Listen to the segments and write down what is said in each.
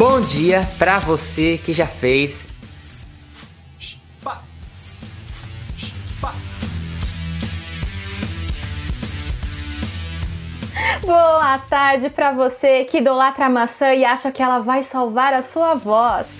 Bom dia para você que já fez. Boa tarde para você que idolatra a maçã e acha que ela vai salvar a sua voz.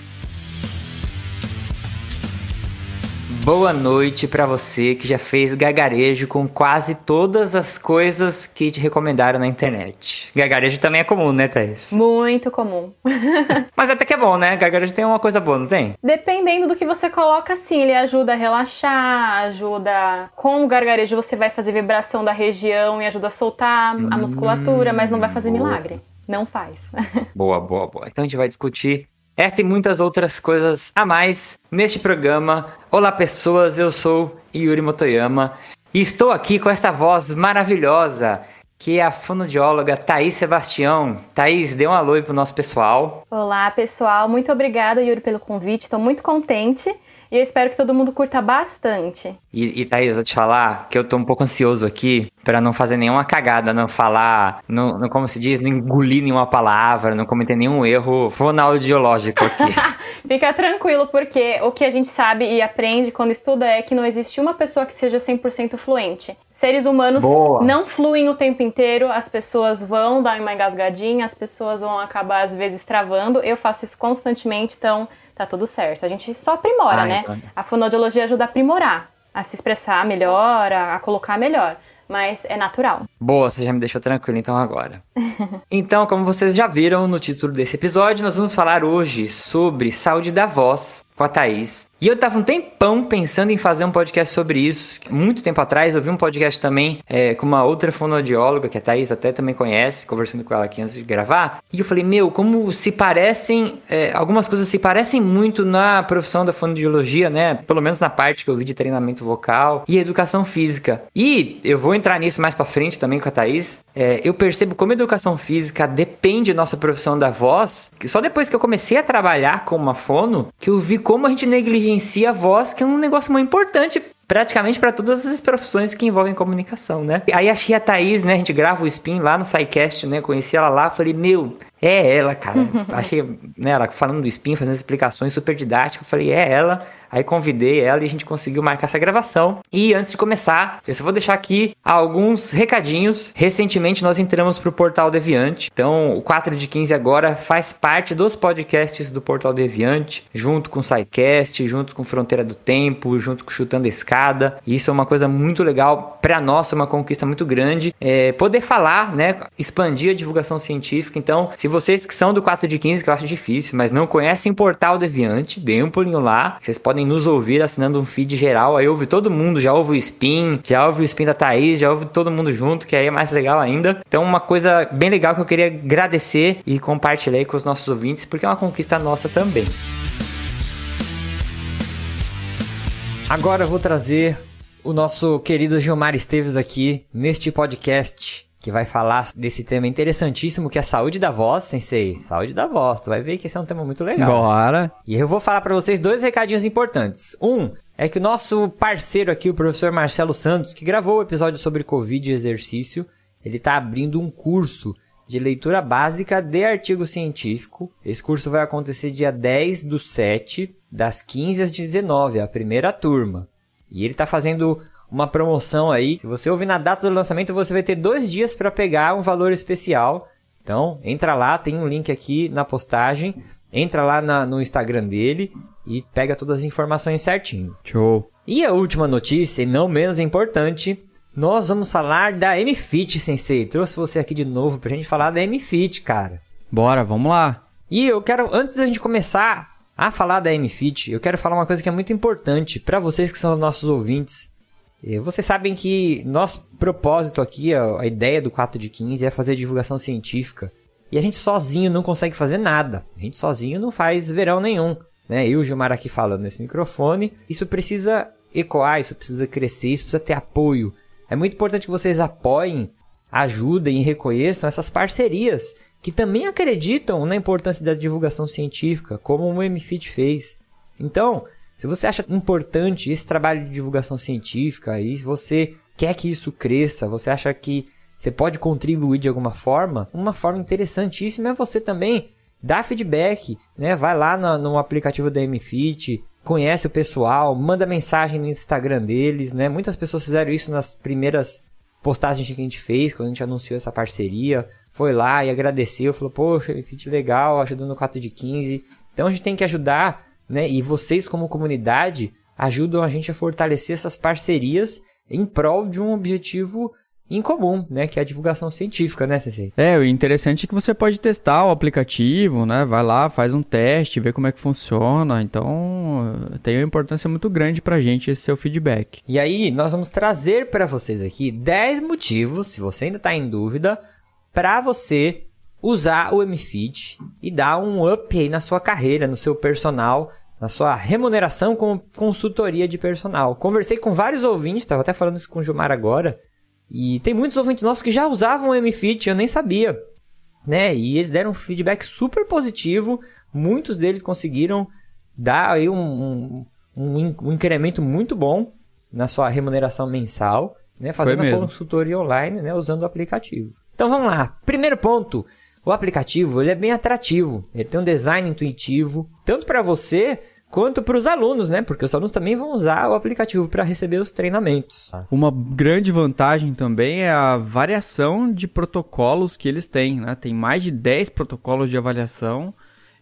Boa noite para você que já fez gargarejo com quase todas as coisas que te recomendaram na internet. Gargarejo também é comum, né, Thaís? Muito comum. Mas até que é bom, né? Gargarejo tem uma coisa boa, não tem? Dependendo do que você coloca, sim, ele ajuda a relaxar, ajuda. Com o gargarejo você vai fazer vibração da região e ajuda a soltar a musculatura, mas não vai fazer boa. milagre. Não faz. Boa, boa, boa. Então a gente vai discutir esta e muitas outras coisas a mais neste programa. Olá, pessoas, eu sou Yuri Motoyama e estou aqui com esta voz maravilhosa que é a fonoaudióloga Thaís Sebastião. Thaís, dê um alô aí pro nosso pessoal. Olá, pessoal. Muito obrigada, Yuri, pelo convite. Estou muito contente e eu espero que todo mundo curta bastante. E, e Thaís, vou te falar que eu tô um pouco ansioso aqui para não fazer nenhuma cagada, não falar, não, não, como se diz, não engolir nenhuma palavra, não cometer nenhum erro fonoaudiológico aqui. Fica tranquilo, porque o que a gente sabe e aprende quando estuda é que não existe uma pessoa que seja 100% fluente. Seres humanos Boa. não fluem o tempo inteiro, as pessoas vão dar uma engasgadinha, as pessoas vão acabar às vezes travando. Eu faço isso constantemente, então tá tudo certo. A gente só aprimora, Ah, né? então. A fonoaudiologia ajuda a aprimorar, a se expressar melhor, a, a colocar melhor. Mas é natural. Boa, você já me deixou tranquilo então agora. Então, como vocês já viram no título desse episódio, nós vamos falar hoje sobre saúde da voz com a Thaís. E eu tava um tempão pensando em fazer um podcast sobre isso. Muito tempo atrás, eu vi um podcast também é, com uma outra fonoaudióloga, que a Thaís até também conhece, conversando com ela aqui antes de gravar. E eu falei, meu, como se parecem, é, algumas coisas se parecem muito na profissão da fonoaudiologia, né? Pelo menos na parte que eu vi de treinamento vocal e educação física. E eu vou entrar nisso mais pra frente também com a Thaís. É, eu percebo como a educação física depende da nossa profissão da voz, que só depois que eu comecei a trabalhar com uma fono, que eu vi como a gente negligencia a voz, que é um negócio muito importante praticamente para todas as profissões que envolvem comunicação, né? Aí achei a Thaís, né? A gente grava o Spin lá no SciCast, né? Conheci ela lá, falei, meu, é ela, cara. achei, né, ela falando do Spin, fazendo explicações super didáticas, eu falei, é ela. Aí convidei ela e a gente conseguiu marcar essa gravação. E antes de começar, eu só vou deixar aqui alguns recadinhos. Recentemente nós entramos pro Portal Deviante. Então, o 4 de 15 agora faz parte dos podcasts do Portal Deviante, junto com o SciCast, junto com Fronteira do Tempo, junto com Chutando a Escada. Isso é uma coisa muito legal para nós, é uma conquista muito grande. É, poder falar, né, expandir a divulgação científica. Então, se vocês que são do 4 de 15, que eu acho difícil, mas não conhecem o Portal Deviante, deem um pulinho lá. Vocês podem nos ouvir assinando um feed geral. Aí ouve todo mundo, já ouve o Spin, já ouve o Spin da Thaís, já ouve todo mundo junto, que aí é mais legal ainda. Então, uma coisa bem legal que eu queria agradecer e compartilhar aí com os nossos ouvintes, porque é uma conquista nossa também. Agora eu vou trazer o nosso querido Gilmar Esteves aqui neste podcast que vai falar desse tema interessantíssimo que é a saúde da voz, sensei. Saúde da voz, tu vai ver que esse é um tema muito legal. Bora. E eu vou falar para vocês dois recadinhos importantes. Um é que o nosso parceiro aqui, o professor Marcelo Santos, que gravou o episódio sobre Covid e exercício, ele tá abrindo um curso de leitura básica de artigo científico. Esse curso vai acontecer dia 10 do 7, das 15 às 19, a primeira turma. E ele tá fazendo uma promoção aí. Se você ouvir na data do lançamento, você vai ter dois dias para pegar um valor especial. Então, entra lá, tem um link aqui na postagem. Entra lá na- no Instagram dele e pega todas as informações certinho. Show. E a última notícia, e não menos importante, nós vamos falar da MFIT, Sensei. Trouxe você aqui de novo pra gente falar da MFIT, cara. Bora, vamos lá. E eu quero, antes da gente começar a falar da MFIT, eu quero falar uma coisa que é muito importante pra vocês que são os nossos ouvintes. Vocês sabem que nosso propósito aqui, a, a ideia do 4 de 15 é fazer divulgação científica. E a gente sozinho não consegue fazer nada. A gente sozinho não faz verão nenhum. Né? Eu e o Gilmar aqui falando nesse microfone. Isso precisa ecoar, isso precisa crescer, isso precisa ter apoio. É muito importante que vocês apoiem, ajudem e reconheçam essas parcerias que também acreditam na importância da divulgação científica, como o MFIT fez. Então, se você acha importante esse trabalho de divulgação científica e você quer que isso cresça, você acha que você pode contribuir de alguma forma, uma forma interessantíssima é você também dar feedback, né? Vai lá no, no aplicativo da MFIT, conhece o pessoal, manda mensagem no Instagram deles, né? Muitas pessoas fizeram isso nas primeiras postagens que a gente fez, quando a gente anunciou essa parceria. Foi lá e agradeceu, falou, poxa, MFIT legal, ajudando no 4 de 15. Então a gente tem que ajudar, né? E vocês como comunidade ajudam a gente a fortalecer essas parcerias em prol de um objetivo em comum, né? Que é a divulgação científica, né, Sensei? É, o interessante é que você pode testar o aplicativo, né? Vai lá, faz um teste, vê como é que funciona. Então, tem uma importância muito grande pra gente esse seu feedback. E aí, nós vamos trazer para vocês aqui 10 motivos, se você ainda tá em dúvida, para você usar o MFIT e dar um up aí na sua carreira, no seu personal, na sua remuneração como consultoria de personal. Conversei com vários ouvintes, estava até falando isso com o Gilmar agora, e tem muitos ouvintes nossos que já usavam o MFIT, eu nem sabia. Né? E eles deram um feedback super positivo. Muitos deles conseguiram dar aí um, um, um, incremento muito bom na sua remuneração mensal, né? Fazendo a consultoria online, né? Usando o aplicativo. Então vamos lá. Primeiro ponto. O aplicativo ele é bem atrativo. Ele tem um design intuitivo, tanto para você quanto para os alunos, né? Porque os alunos também vão usar o aplicativo para receber os treinamentos. Uma grande vantagem também é a variação de protocolos que eles têm, né? Tem mais de 10 protocolos de avaliação,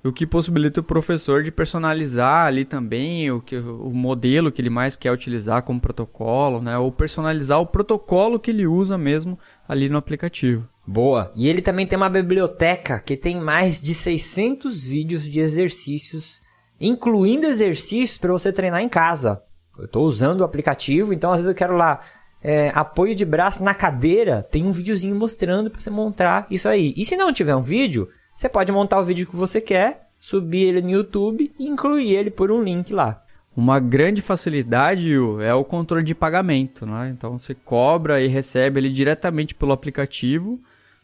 o que possibilita o professor de personalizar ali também o, que, o modelo que ele mais quer utilizar como protocolo, né? Ou personalizar o protocolo que ele usa mesmo ali no aplicativo. Boa. E ele também tem uma biblioteca que tem mais de 600 vídeos de exercícios incluindo exercícios para você treinar em casa. Eu estou usando o aplicativo, então às vezes eu quero lá é, apoio de braço na cadeira, tem um videozinho mostrando para você montar isso aí. E se não tiver um vídeo, você pode montar o vídeo que você quer, subir ele no YouTube e incluir ele por um link lá. Uma grande facilidade é o controle de pagamento, né? Então você cobra e recebe ele diretamente pelo aplicativo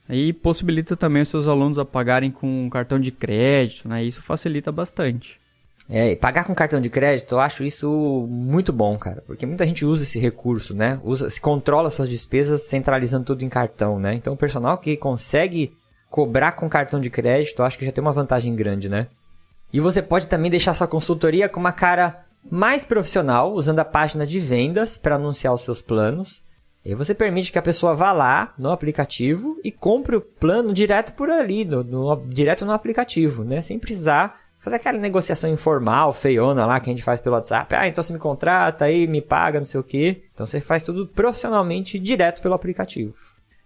e possibilita também os seus alunos a pagarem com cartão de crédito, né? Isso facilita bastante. É, pagar com cartão de crédito, eu acho isso muito bom, cara. Porque muita gente usa esse recurso, né? Usa, se controla suas despesas centralizando tudo em cartão, né? Então o personal que consegue cobrar com cartão de crédito, eu acho que já tem uma vantagem grande, né? E você pode também deixar sua consultoria com uma cara mais profissional, usando a página de vendas para anunciar os seus planos. E você permite que a pessoa vá lá no aplicativo e compre o plano direto por ali, no, no direto no aplicativo, né? Sem precisar fazer aquela negociação informal, feiona lá que a gente faz pelo WhatsApp. Ah, então você me contrata aí, me paga, não sei o quê. Então você faz tudo profissionalmente direto pelo aplicativo.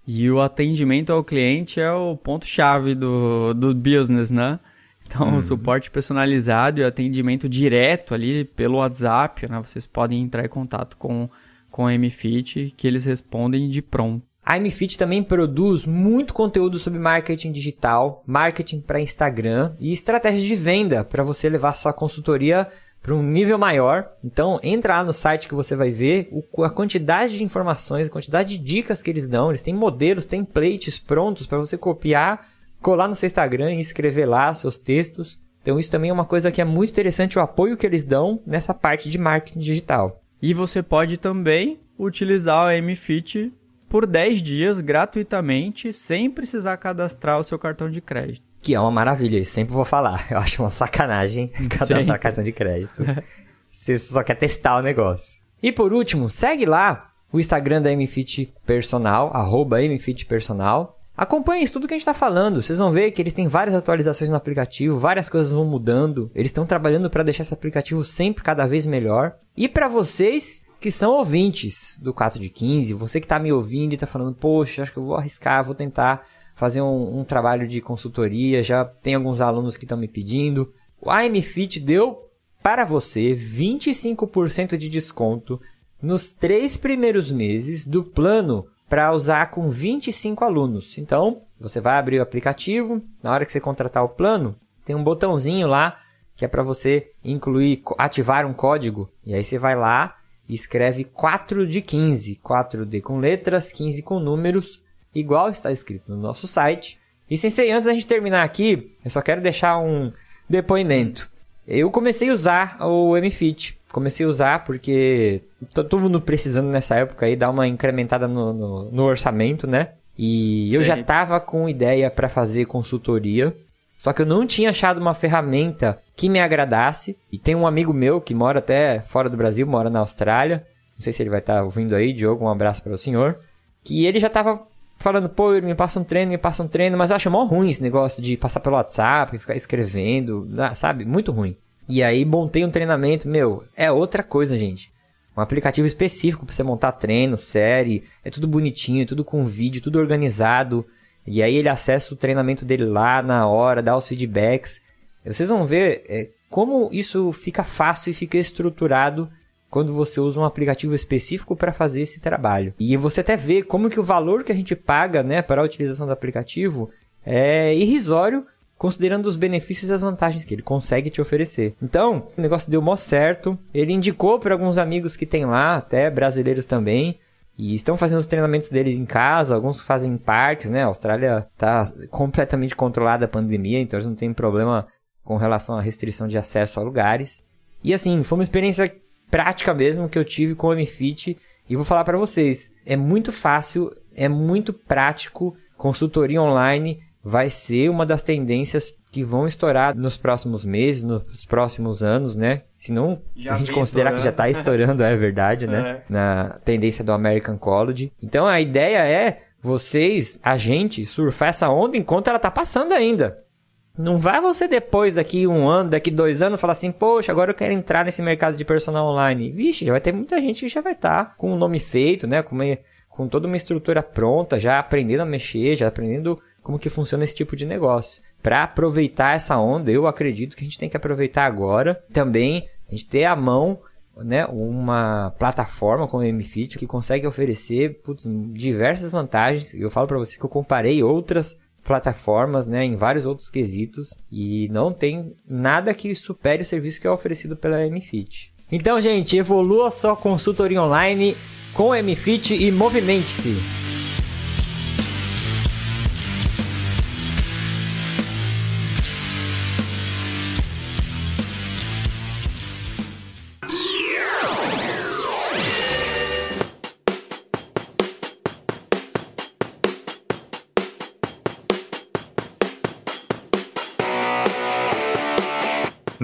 E o atendimento ao cliente é o ponto-chave do, do business, né? Então, uhum. o suporte personalizado e o atendimento direto ali pelo WhatsApp, né? Vocês podem entrar em contato com, com a MFIT, que eles respondem de pronto. A MFIT também produz muito conteúdo sobre marketing digital, marketing para Instagram e estratégias de venda para você levar sua consultoria para um nível maior. Então, entra lá no site que você vai ver a quantidade de informações, a quantidade de dicas que eles dão. Eles têm modelos, templates prontos para você copiar, colar no seu Instagram e escrever lá seus textos. Então, isso também é uma coisa que é muito interessante, o apoio que eles dão nessa parte de marketing digital. E você pode também utilizar o MFIT por 10 dias gratuitamente, sem precisar cadastrar o seu cartão de crédito. Que é uma maravilha, isso sempre vou falar. Eu acho uma sacanagem cadastrar Sim. cartão de crédito. Você só quer testar o negócio. E por último, segue lá o Instagram da MFit Personal, arroba MFit Personal. Acompanhe isso tudo que a gente está falando. Vocês vão ver que eles têm várias atualizações no aplicativo, várias coisas vão mudando. Eles estão trabalhando para deixar esse aplicativo sempre cada vez melhor. E para vocês que são ouvintes do 4 de 15, você que está me ouvindo e está falando, poxa, acho que eu vou arriscar, vou tentar fazer um, um trabalho de consultoria, já tem alguns alunos que estão me pedindo. O AMFit deu para você 25% de desconto nos três primeiros meses do plano para usar com 25 alunos. Então, você vai abrir o aplicativo, na hora que você contratar o plano, tem um botãozinho lá que é para você incluir, ativar um código. E aí você vai lá e escreve 4 de 15, 4D com letras, 15 com números, igual está escrito no nosso site. E sem ser antes da gente terminar aqui, eu só quero deixar um depoimento. Eu comecei a usar o MFIT. Comecei a usar porque todo mundo precisando nessa época aí dar uma incrementada no, no, no orçamento, né? E Sim. eu já tava com ideia para fazer consultoria. Só que eu não tinha achado uma ferramenta que me agradasse. E tem um amigo meu que mora até fora do Brasil, mora na Austrália. Não sei se ele vai estar tá ouvindo aí, Diogo, um abraço para o senhor. Que ele já tava falando, pô, me passa um treino, me passa um treino, mas eu acho mó ruim esse negócio de passar pelo WhatsApp, ficar escrevendo, sabe? Muito ruim. E aí montei um treinamento, meu, é outra coisa, gente. Um aplicativo específico para você montar treino, série, é tudo bonitinho, tudo com vídeo, tudo organizado. E aí ele acessa o treinamento dele lá na hora, dá os feedbacks. Vocês vão ver é, como isso fica fácil e fica estruturado quando você usa um aplicativo específico para fazer esse trabalho. E você até vê como que o valor que a gente paga, né, para a utilização do aplicativo é irrisório considerando os benefícios e as vantagens que ele consegue te oferecer. Então, o negócio deu mó certo. Ele indicou para alguns amigos que tem lá, até brasileiros também, e estão fazendo os treinamentos deles em casa, alguns fazem em parques, né? A Austrália está completamente controlada a pandemia, então eles não têm problema com relação à restrição de acesso a lugares. E assim, foi uma experiência prática mesmo que eu tive com o MFIT e vou falar para vocês, é muito fácil, é muito prático, consultoria online vai ser uma das tendências que vão estourar nos próximos meses, nos próximos anos, né? Se não já a gente considerar que já está estourando, é verdade, né? É. Na tendência do American College. Então a ideia é vocês, a gente, surfar essa onda enquanto ela tá passando ainda. Não vai você depois, daqui um ano, daqui dois anos, falar assim, poxa, agora eu quero entrar nesse mercado de personal online. Vixe, já vai ter muita gente que já vai estar tá com o nome feito, né? Com, uma, com toda uma estrutura pronta, já aprendendo a mexer, já aprendendo como que funciona esse tipo de negócio. Para aproveitar essa onda, eu acredito que a gente tem que aproveitar agora. Também a gente ter à mão né, uma plataforma como o MFIT que consegue oferecer putz, diversas vantagens. Eu falo para você que eu comparei outras plataformas, né, em vários outros quesitos e não tem nada que supere o serviço que é oferecido pela MFIT. Então, gente, evolua sua consultoria online com MFIT e movimente-se.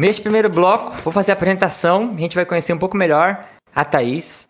Neste primeiro bloco, vou fazer a apresentação. A gente vai conhecer um pouco melhor a Thaís.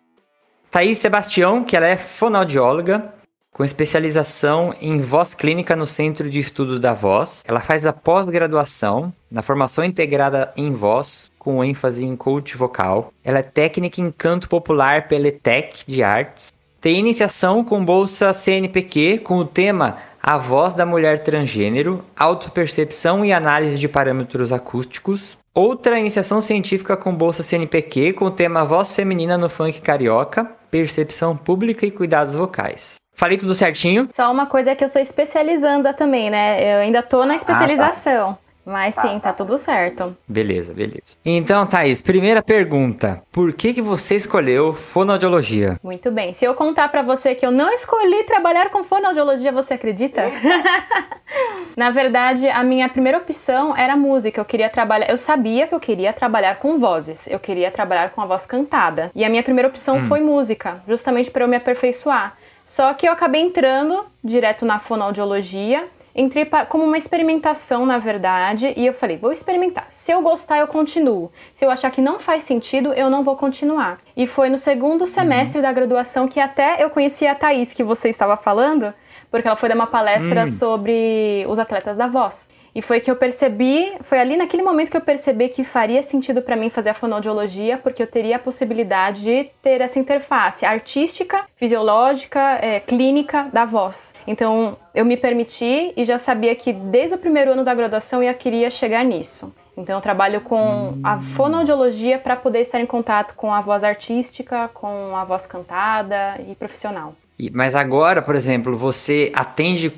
Thaís Sebastião, que ela é fonoaudióloga, com especialização em voz clínica no Centro de Estudos da Voz. Ela faz a pós-graduação na formação integrada em voz, com ênfase em coach vocal. Ela é técnica em canto popular pela ETEC de Artes. Tem iniciação com bolsa CNPq com o tema a voz da mulher transgênero, autopercepção e análise de parâmetros acústicos. Outra iniciação científica com bolsa CNPq com o tema Voz Feminina no Funk Carioca, Percepção Pública e Cuidados Vocais. Falei tudo certinho? Só uma coisa é que eu sou especializanda também, né? Eu ainda tô na especialização. Ah, tá. Mas sim, tá tudo certo. Beleza, beleza. Então, Thaís, primeira pergunta. Por que que você escolheu fonoaudiologia? Muito bem. Se eu contar para você que eu não escolhi trabalhar com fonoaudiologia, você acredita? Na verdade, a minha primeira opção era música. Eu queria trabalhar, eu sabia que eu queria trabalhar com vozes. Eu queria trabalhar com a voz cantada. E a minha primeira opção hum. foi música, justamente para eu me aperfeiçoar. Só que eu acabei entrando direto na fonoaudiologia Entrei como uma experimentação, na verdade, e eu falei, vou experimentar. Se eu gostar, eu continuo. Se eu achar que não faz sentido, eu não vou continuar. E foi no segundo semestre uhum. da graduação que até eu conheci a Thaís, que você estava falando, porque ela foi dar uma palestra uhum. sobre os atletas da voz. E foi que eu percebi, foi ali naquele momento que eu percebi que faria sentido para mim fazer a fonoaudiologia, porque eu teria a possibilidade de ter essa interface artística, fisiológica, é, clínica da voz. Então eu me permiti e já sabia que desde o primeiro ano da graduação eu queria chegar nisso. Então eu trabalho com a fonoaudiologia para poder estar em contato com a voz artística, com a voz cantada e profissional. Mas agora, por exemplo, você atende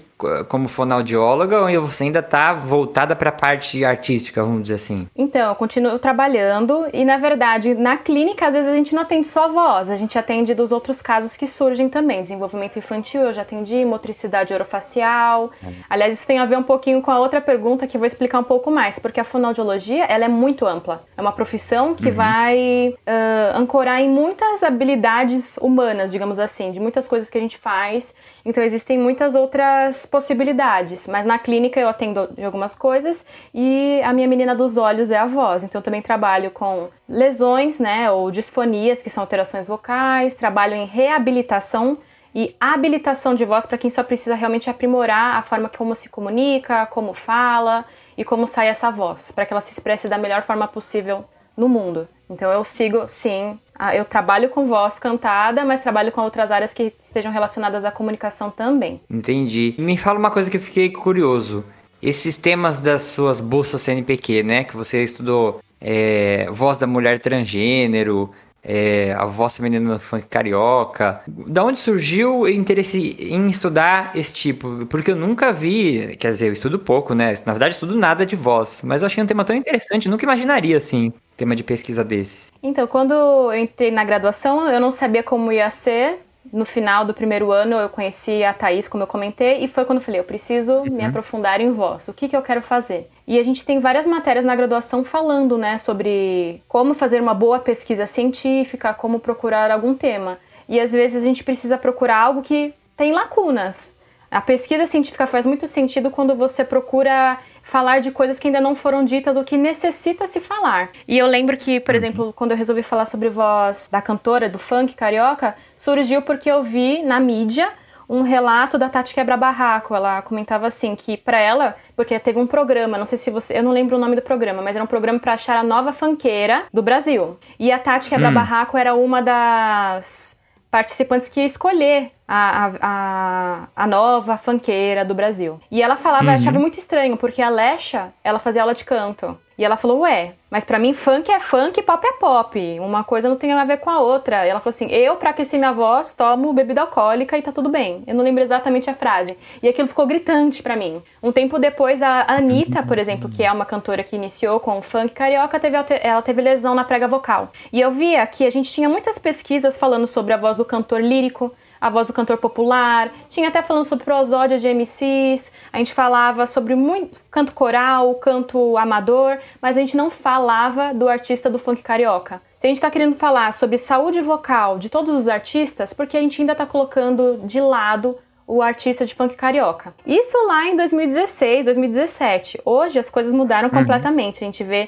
como fonoaudióloga ou você ainda está voltada para a parte artística, vamos dizer assim? Então, eu continuo trabalhando e, na verdade, na clínica, às vezes a gente não atende só voz, a gente atende dos outros casos que surgem também. Desenvolvimento infantil, eu já atendi, motricidade orofacial. Uhum. Aliás, isso tem a ver um pouquinho com a outra pergunta que eu vou explicar um pouco mais, porque a fonoaudiologia, ela é muito ampla. É uma profissão que uhum. vai uh, ancorar em muitas habilidades humanas, digamos assim, de muitas coisas que a gente faz. Então, existem muitas outras possibilidades, mas na clínica eu atendo de algumas coisas e a minha menina dos olhos é a voz. Então eu também trabalho com lesões, né, ou disfonias, que são alterações vocais, trabalho em reabilitação e habilitação de voz para quem só precisa realmente aprimorar a forma como se comunica, como fala e como sai essa voz, para que ela se expresse da melhor forma possível no mundo. Então eu sigo, sim, eu trabalho com voz cantada, mas trabalho com outras áreas que estejam relacionadas à comunicação também. Entendi. Me fala uma coisa que eu fiquei curioso. Esses temas das suas bolsas CNPq, né? Que você estudou é, voz da mulher transgênero, é, a voz feminina funk carioca. Da onde surgiu o interesse em estudar esse tipo? Porque eu nunca vi, quer dizer, eu estudo pouco, né? Na verdade, estudo nada de voz, mas eu achei um tema tão interessante, nunca imaginaria assim, tema de pesquisa desse. Então, quando eu entrei na graduação, eu não sabia como ia ser, no final do primeiro ano eu conheci a Thaís, como eu comentei, e foi quando eu falei, eu preciso uhum. me aprofundar em voz. O que, que eu quero fazer? E a gente tem várias matérias na graduação falando, né, sobre como fazer uma boa pesquisa científica, como procurar algum tema. E às vezes a gente precisa procurar algo que tem lacunas. A pesquisa científica faz muito sentido quando você procura falar de coisas que ainda não foram ditas ou que necessita se falar. E eu lembro que, por uhum. exemplo, quando eu resolvi falar sobre voz da cantora do funk carioca, surgiu porque eu vi na mídia um relato da Tati Quebra Barraco. Ela comentava assim que para ela, porque teve um programa, não sei se você, eu não lembro o nome do programa, mas era um programa para achar a nova fanqueira do Brasil. E a Tati Quebra hum. Barraco era uma das participantes que ia escolher a, a, a nova fanqueira do Brasil. E ela falava, uhum. achava muito estranho, porque a Lesha, ela fazia aula de canto. E ela falou, ué, mas para mim funk é funk e pop é pop. Uma coisa não tem a ver com a outra. E ela falou assim, eu, pra aquecer minha voz, tomo bebida alcoólica e tá tudo bem. Eu não lembro exatamente a frase. E aquilo ficou gritante para mim. Um tempo depois, a Anitta, por exemplo, que é uma cantora que iniciou com o funk carioca, teve, ela teve lesão na prega vocal. E eu via que a gente tinha muitas pesquisas falando sobre a voz do cantor lírico, a voz do cantor popular, tinha até falando sobre prosódia de MCs, a gente falava sobre muito canto coral, canto amador, mas a gente não falava do artista do funk carioca. Se a gente está querendo falar sobre saúde vocal de todos os artistas, porque a gente ainda está colocando de lado o artista de funk carioca. Isso lá em 2016, 2017. Hoje as coisas mudaram uhum. completamente. A gente vê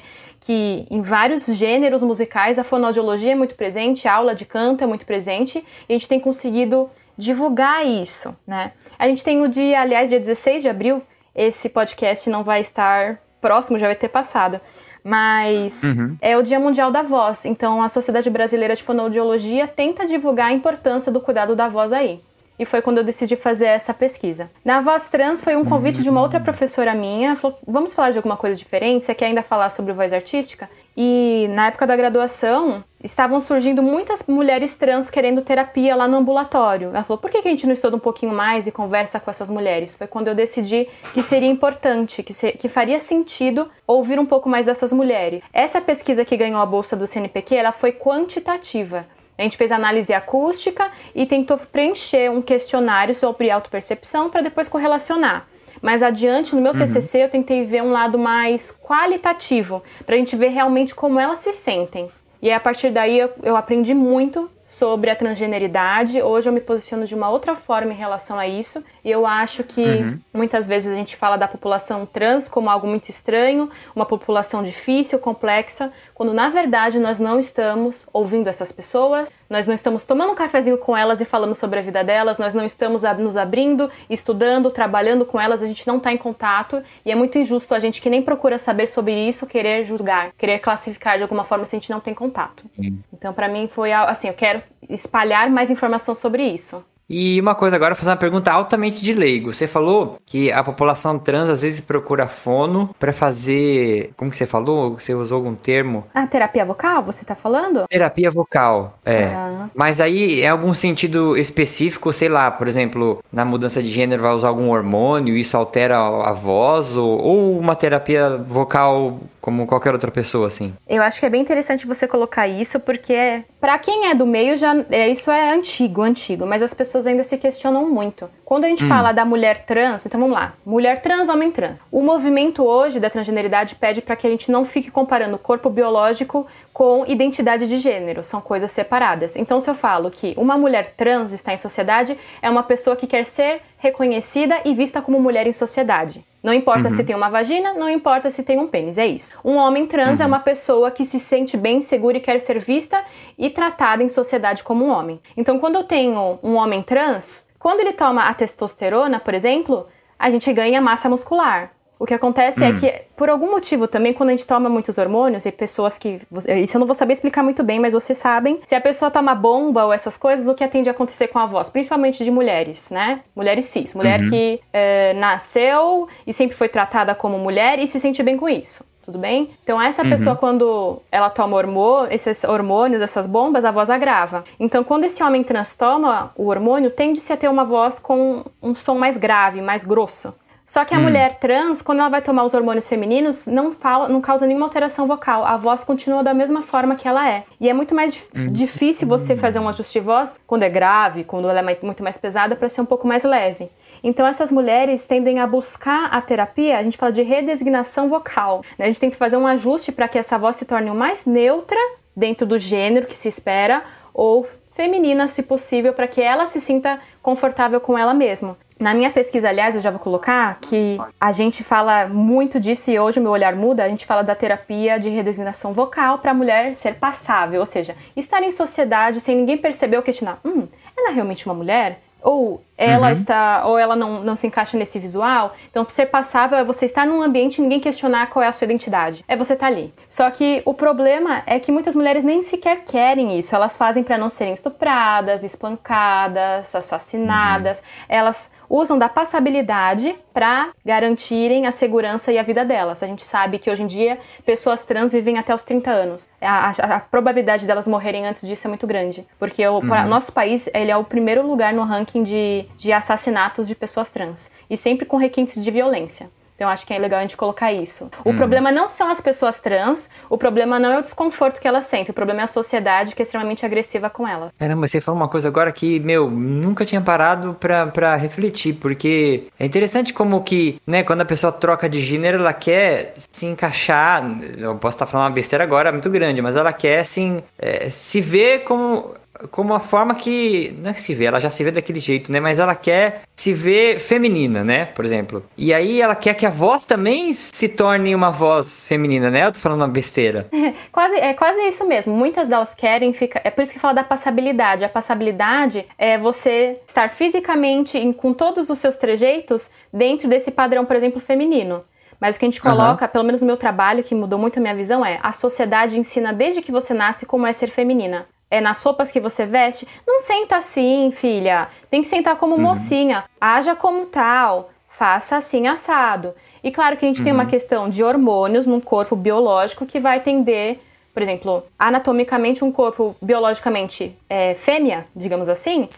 que em vários gêneros musicais a fonoaudiologia é muito presente, a aula de canto é muito presente, e a gente tem conseguido divulgar isso, né? A gente tem o dia, aliás, dia 16 de abril, esse podcast não vai estar próximo, já vai ter passado, mas uhum. é o Dia Mundial da Voz, então a Sociedade Brasileira de Fonoaudiologia tenta divulgar a importância do cuidado da voz aí e foi quando eu decidi fazer essa pesquisa. Na Voz Trans foi um convite de uma outra professora minha, falou, vamos falar de alguma coisa diferente, você quer ainda falar sobre voz artística? E na época da graduação, estavam surgindo muitas mulheres trans querendo terapia lá no ambulatório. Ela falou: por que a gente não estuda um pouquinho mais e conversa com essas mulheres? Foi quando eu decidi que seria importante, que, se, que faria sentido ouvir um pouco mais dessas mulheres. Essa pesquisa que ganhou a bolsa do CNPq, ela foi quantitativa. A gente fez análise acústica e tentou preencher um questionário sobre autopercepção para depois correlacionar. Mais adiante, no meu uhum. TCC, eu tentei ver um lado mais qualitativo, para a gente ver realmente como elas se sentem. E a partir daí eu, eu aprendi muito sobre a transgeneridade. Hoje eu me posiciono de uma outra forma em relação a isso. E eu acho que uhum. muitas vezes a gente fala da população trans como algo muito estranho, uma população difícil, complexa, quando na verdade nós não estamos ouvindo essas pessoas, nós não estamos tomando um cafezinho com elas e falando sobre a vida delas, nós não estamos nos abrindo, estudando, trabalhando com elas, a gente não está em contato e é muito injusto a gente que nem procura saber sobre isso querer julgar, querer classificar de alguma forma se a gente não tem contato. Então, para mim foi assim, eu quero espalhar mais informação sobre isso. E uma coisa agora, fazer uma pergunta altamente de leigo. Você falou que a população trans às vezes procura fono para fazer. Como que você falou? Você usou algum termo? A terapia vocal, você tá falando? Terapia vocal, é. Ah. Mas aí é algum sentido específico, sei lá, por exemplo, na mudança de gênero vai usar algum hormônio, isso altera a voz, ou, ou uma terapia vocal como qualquer outra pessoa, assim? Eu acho que é bem interessante você colocar isso, porque para quem é do meio já é, isso é antigo, antigo, mas as pessoas ainda se questionam muito. Quando a gente fala da mulher trans, então vamos lá, mulher trans, homem trans. O movimento hoje da transgeneridade pede para que a gente não fique comparando o corpo biológico com identidade de gênero, são coisas separadas. Então, se eu falo que uma mulher trans está em sociedade, é uma pessoa que quer ser reconhecida e vista como mulher em sociedade. Não importa se tem uma vagina, não importa se tem um pênis, é isso. Um homem trans é uma pessoa que se sente bem segura e quer ser vista e tratada em sociedade como um homem. Então, quando eu tenho um homem trans, quando ele toma a testosterona, por exemplo, a gente ganha massa muscular. O que acontece é que, por algum motivo também, quando a gente toma muitos hormônios, e pessoas que. Isso eu não vou saber explicar muito bem, mas vocês sabem. Se a pessoa toma bomba ou essas coisas, o que tende a acontecer com a voz? Principalmente de mulheres, né? Mulheres cis. Mulher que eh, nasceu e sempre foi tratada como mulher e se sente bem com isso. Tudo bem? Então, essa pessoa, quando ela toma hormônio, esses hormônios, essas bombas, a voz agrava. Então, quando esse homem trans toma o hormônio, tende-se a ter uma voz com um som mais grave, mais grosso. Só que a mulher trans, quando ela vai tomar os hormônios femininos, não, fala, não causa nenhuma alteração vocal. A voz continua da mesma forma que ela é. E é muito mais dif- difícil você fazer um ajuste de voz quando é grave, quando ela é muito mais pesada, para ser um pouco mais leve. Então, essas mulheres tendem a buscar a terapia, a gente fala de redesignação vocal. né? A gente tem que fazer um ajuste para que essa voz se torne o mais neutra dentro do gênero que se espera, ou feminina, se possível, para que ela se sinta confortável com ela mesma. Na minha pesquisa, aliás, eu já vou colocar que a gente fala muito disso e hoje o meu olhar muda. A gente fala da terapia de redesignação vocal para a mulher ser passável, ou seja, estar em sociedade sem ninguém perceber ou questionar: hum, ela é realmente uma mulher? Ou ela está, ou ela não, não se encaixa nesse visual. Então, ser passável é você estar num ambiente e ninguém questionar qual é a sua identidade. É você estar ali. Só que o problema é que muitas mulheres nem sequer querem isso. Elas fazem para não serem estupradas, espancadas, assassinadas. Elas usam da passabilidade para garantirem a segurança e a vida delas. A gente sabe que hoje em dia pessoas trans vivem até os 30 anos. A, a- a probabilidade delas morrerem antes disso é muito grande, porque o pra- nosso país ele é o primeiro lugar no ranking de, de assassinatos de pessoas trans e sempre com requintes de violência. Então acho que é legal a gente colocar isso. O problema não são as pessoas trans, o problema não é o desconforto que elas sentem, o problema é a sociedade que é extremamente agressiva com elas. Caramba, você falou uma coisa agora que, meu, nunca tinha parado pra, pra refletir, porque é interessante como que, né, quando a pessoa troca de gênero, ela quer se encaixar, eu posso estar falando uma besteira agora muito grande, mas ela quer, assim, é, se ver como, como a forma que, não é que se vê, ela já se vê daquele jeito, né, mas ela quer se ver feminina, né, por exemplo. E aí ela quer que a voz também se torne uma voz feminina, né, eu tô falando uma besteira. Quase, é quase isso mesmo. Muitas delas querem ficar. É por isso que fala da passabilidade. A passabilidade é você estar fisicamente, em- com todos os seus trejeitos, dentro desse padrão, por exemplo, feminino. Mas o que a gente coloca, pelo menos no meu trabalho, que mudou muito a minha visão, é a sociedade ensina desde que você nasce como é ser feminina. É nas roupas que você veste. Não senta assim, filha. Tem que sentar como mocinha. Haja como tal. Faça assim, assado. E claro que a gente tem uma questão de hormônios num corpo biológico que vai tender, por exemplo, anatomicamente um corpo biologicamente é, fêmea, digamos assim,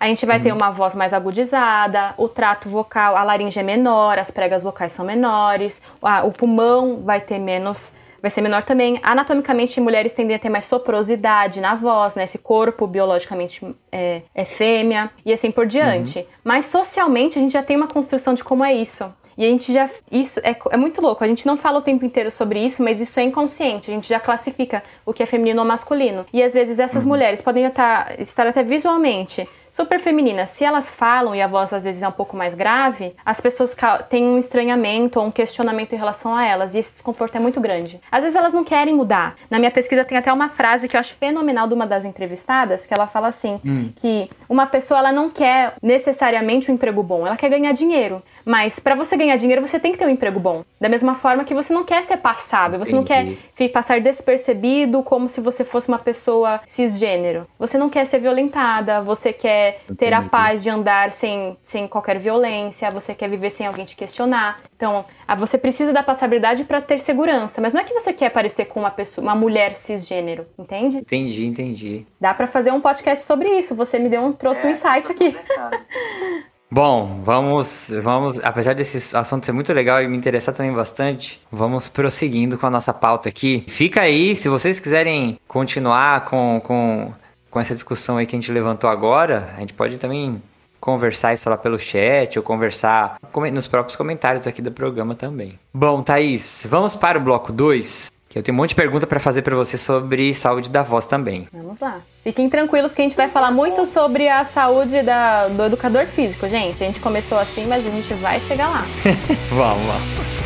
a gente vai ter uma voz mais agudizada, o trato vocal, a laringe é menor, as pregas vocais são menores, a- o pulmão vai ter menos, vai ser menor também. Anatomicamente, mulheres tendem a ter mais soprosidade na voz, né? Esse corpo biologicamente é, é fêmea e assim por diante. Mas socialmente a gente já tem uma construção de como é isso. E a gente já. Isso é, é muito louco. A gente não fala o tempo inteiro sobre isso, mas isso é inconsciente. A gente já classifica o que é feminino ou masculino. E às vezes essas mulheres podem estar, estar até visualmente super femininas. Se elas falam e a voz às vezes é um pouco mais grave, as pessoas têm um estranhamento ou um questionamento em relação a elas. E esse desconforto é muito grande. Às vezes elas não querem mudar. Na minha pesquisa tem até uma frase que eu acho fenomenal de uma das entrevistadas, que ela fala assim: que uma pessoa ela não quer necessariamente um emprego bom, ela quer ganhar dinheiro. Mas para você ganhar dinheiro, você tem que ter um emprego bom. Da mesma forma que você não quer ser passável, você não quer Entendi. passar despercebido como se você fosse uma pessoa cisgênero. Você não quer ser violentada, você quer quer ter a paz de andar sem, sem qualquer violência, você quer viver sem alguém te questionar. Então, ah, você precisa da passabilidade para ter segurança, mas não é que você quer parecer com uma pessoa, uma mulher cisgênero, entende? Entendi, entendi. Dá para fazer um podcast sobre isso. Você me deu um trouxe um insight aqui. Bom, vamos, vamos, apesar desse assunto ser muito legal e me interessar também bastante, vamos prosseguindo com a nossa pauta aqui. Fica aí, se vocês quiserem continuar com, com, com essa discussão aí que a gente levantou agora, a gente pode também conversar isso lá pelo chat ou conversar nos próprios comentários aqui do programa também. Bom, Thaís, vamos para o bloco 2, que eu tenho um monte de pergunta para fazer para você sobre saúde da voz também. Vamos lá. Fiquem tranquilos que a gente vai falar muito sobre a saúde da- do educador físico, gente. A gente começou assim, mas a gente vai chegar lá. Vamos lá.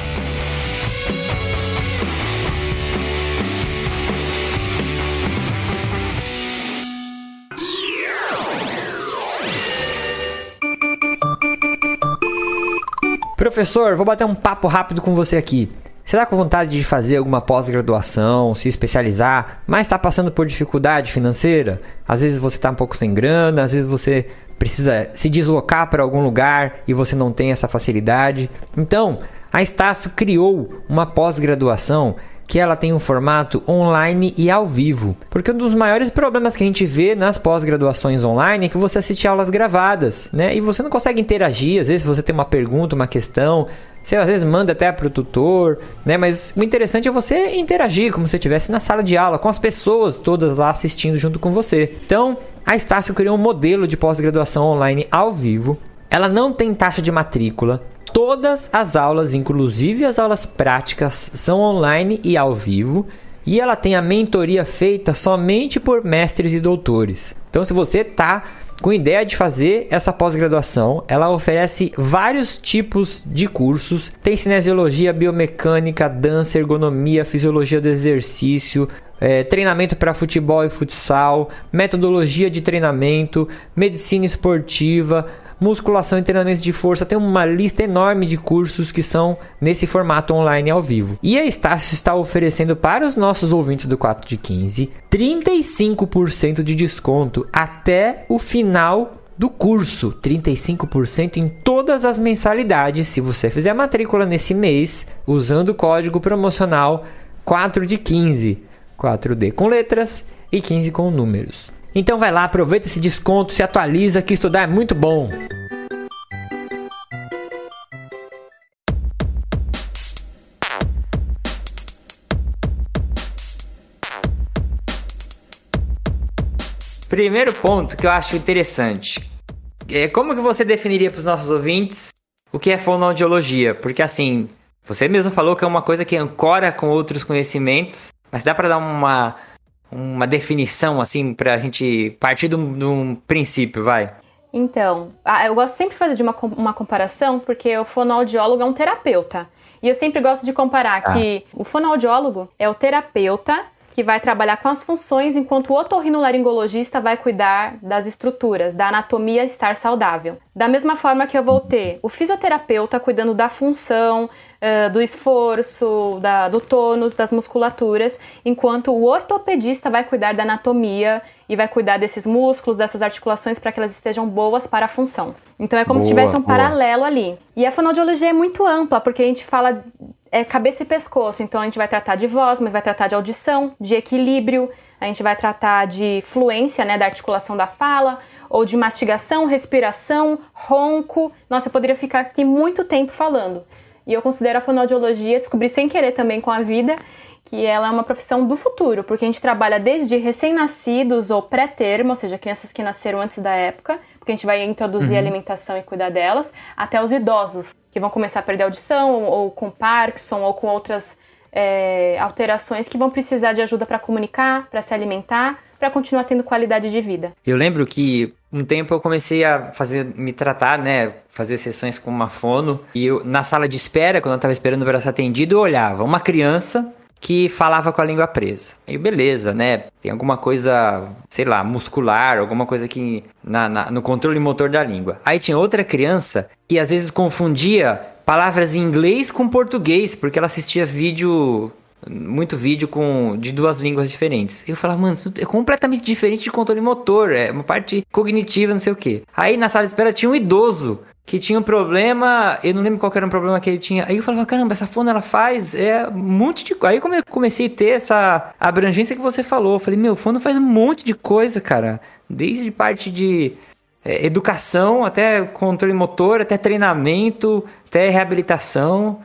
Professor, vou bater um papo rápido com você aqui. Você tá com vontade de fazer alguma pós-graduação, se especializar, mas está passando por dificuldade financeira? Às vezes você está um pouco sem grana, às vezes você precisa se deslocar para algum lugar e você não tem essa facilidade. Então, a Estácio criou uma pós-graduação que ela tem um formato online e ao vivo. Porque um dos maiores problemas que a gente vê nas pós-graduações online é que você assiste aulas gravadas, né? E você não consegue interagir, às vezes você tem uma pergunta, uma questão, você às vezes manda até para o tutor, né? Mas o interessante é você interagir como se estivesse na sala de aula, com as pessoas todas lá assistindo junto com você. Então, a Estácio criou um modelo de pós-graduação online ao vivo. Ela não tem taxa de matrícula. Todas as aulas, inclusive as aulas práticas, são online e ao vivo. E ela tem a mentoria feita somente por mestres e doutores. Então, se você tá com ideia de fazer essa pós-graduação, ela oferece vários tipos de cursos. Tem cinesiologia, biomecânica, dança, ergonomia, fisiologia do exercício, é, treinamento para futebol e futsal, metodologia de treinamento, medicina esportiva, musculação e treinamento de força. Tem uma lista enorme de cursos que são nesse formato online ao vivo. E a Estácio está oferecendo para os nossos ouvintes do 4 de 15 35% de desconto até o final do curso, 35% em todas as mensalidades, se você fizer a matrícula nesse mês, usando o código promocional 4 de 15, 4D com letras e 15 com números. Então vai lá, aproveita esse desconto, se atualiza que estudar é muito bom. Primeiro ponto que eu acho interessante. É como que você definiria para os nossos ouvintes o que é fonoaudiologia? Porque assim, você mesmo falou que é uma coisa que ancora com outros conhecimentos, mas dá para dar uma, uma definição assim para a gente partir de um, de um princípio, vai? Então, ah, eu gosto sempre de fazer de uma, uma comparação, porque o fonoaudiólogo é um terapeuta. E eu sempre gosto de comparar Ah. que o fonoaudiólogo é o terapeuta que vai trabalhar com as funções, enquanto o otorrinolaringologista vai cuidar das estruturas, da anatomia estar saudável. Da mesma forma que eu vou ter o fisioterapeuta cuidando da função, do esforço, da- do tônus, das musculaturas, enquanto o ortopedista vai cuidar da anatomia e vai cuidar desses músculos, dessas articulações para que elas estejam boas para a função. Então é como se Boa, tivesse um boa. paralelo ali. E a fonoaudiologia é muito ampla, porque a gente fala é, cabeça e pescoço, então a gente vai tratar de voz, mas vai tratar de audição, de equilíbrio, a gente vai tratar de fluência, né, da articulação da fala, ou de mastigação, respiração, ronco. Nossa, eu poderia ficar aqui muito tempo falando. E eu considero a fonoaudiologia, descobri sem querer também com a vida, que ela é uma profissão do futuro, porque a gente trabalha desde recém-nascidos ou pré-termo, ou seja, crianças que nasceram antes da época, porque a gente vai introduzir a alimentação e cuidar delas, até os idosos, que vão começar a perder a audição, ou com Parkinson, ou com outras é, alterações que vão precisar de ajuda para comunicar, para se alimentar, para continuar tendo qualidade de vida. Eu lembro que um tempo eu comecei a fazer, me tratar, né? Fazer sessões com uma fono. E eu, na sala de espera, quando eu tava esperando para ser atendido, eu olhava uma criança que falava com a língua presa. Aí, beleza, né? Tem alguma coisa, sei lá, muscular, alguma coisa que. Na, na- no controle motor da língua. Aí tinha outra criança que às vezes confundia palavras em inglês com português, porque ela assistia vídeo muito vídeo com de duas línguas diferentes. Eu falava, mano, isso é completamente diferente de controle motor, é uma parte cognitiva, não sei o que. Aí na sala de espera tinha um idoso que tinha um problema, eu não lembro qual era o problema que ele tinha. Aí eu falava, caramba, essa fono ela faz é um monte de coisa. Aí eu comecei a ter essa abrangência que você falou. Eu falei, meu, fono faz um monte de coisa, cara. Desde parte de é, educação, até controle motor, até treinamento, até reabilitação.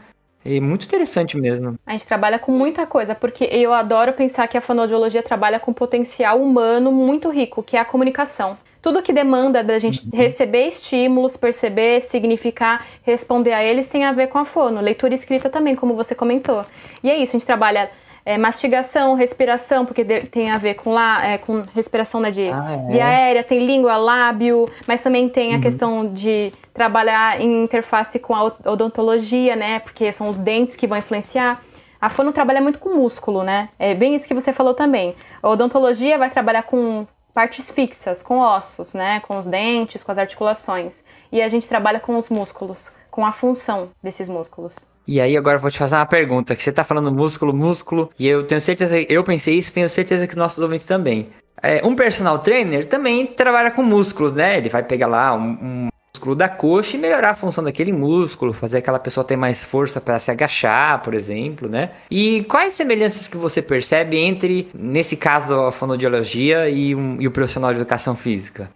É muito interessante mesmo. A gente trabalha com muita coisa, porque eu adoro pensar que a fonoaudiologia trabalha com potencial humano muito rico, que é a comunicação. Tudo que demanda da gente uhum. receber estímulos, perceber, significar, responder a eles tem a ver com a fono. Leitura e escrita também, como você comentou. E é isso, a gente trabalha é, mastigação, respiração, porque tem a ver com, lá, é, com respiração né, de ah, é. via aérea, tem língua, lábio, mas também tem a uhum. questão de trabalhar em interface com a odontologia, né? Porque são os dentes que vão influenciar. A fono trabalha muito com músculo, né? É bem isso que você falou também. A odontologia vai trabalhar com partes fixas, com ossos, né? Com os dentes, com as articulações. E a gente trabalha com os músculos, com a função desses músculos. E aí agora eu vou te fazer uma pergunta, que você tá falando músculo, músculo, e eu tenho certeza, eu pensei isso, tenho certeza que nossos ouvintes também. É, um personal trainer também trabalha com músculos, né? Ele vai pegar lá um, um músculo da coxa e melhorar a função daquele músculo, fazer aquela pessoa ter mais força para se agachar, por exemplo, né? E quais semelhanças que você percebe entre, nesse caso, a fonoaudiologia e, um, e o profissional de educação física?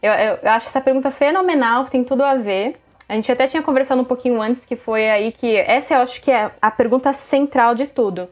eu, eu, eu acho essa pergunta fenomenal, tem tudo a ver. A gente até tinha conversado um pouquinho antes, que foi aí que. Essa eu acho que é a pergunta central de tudo.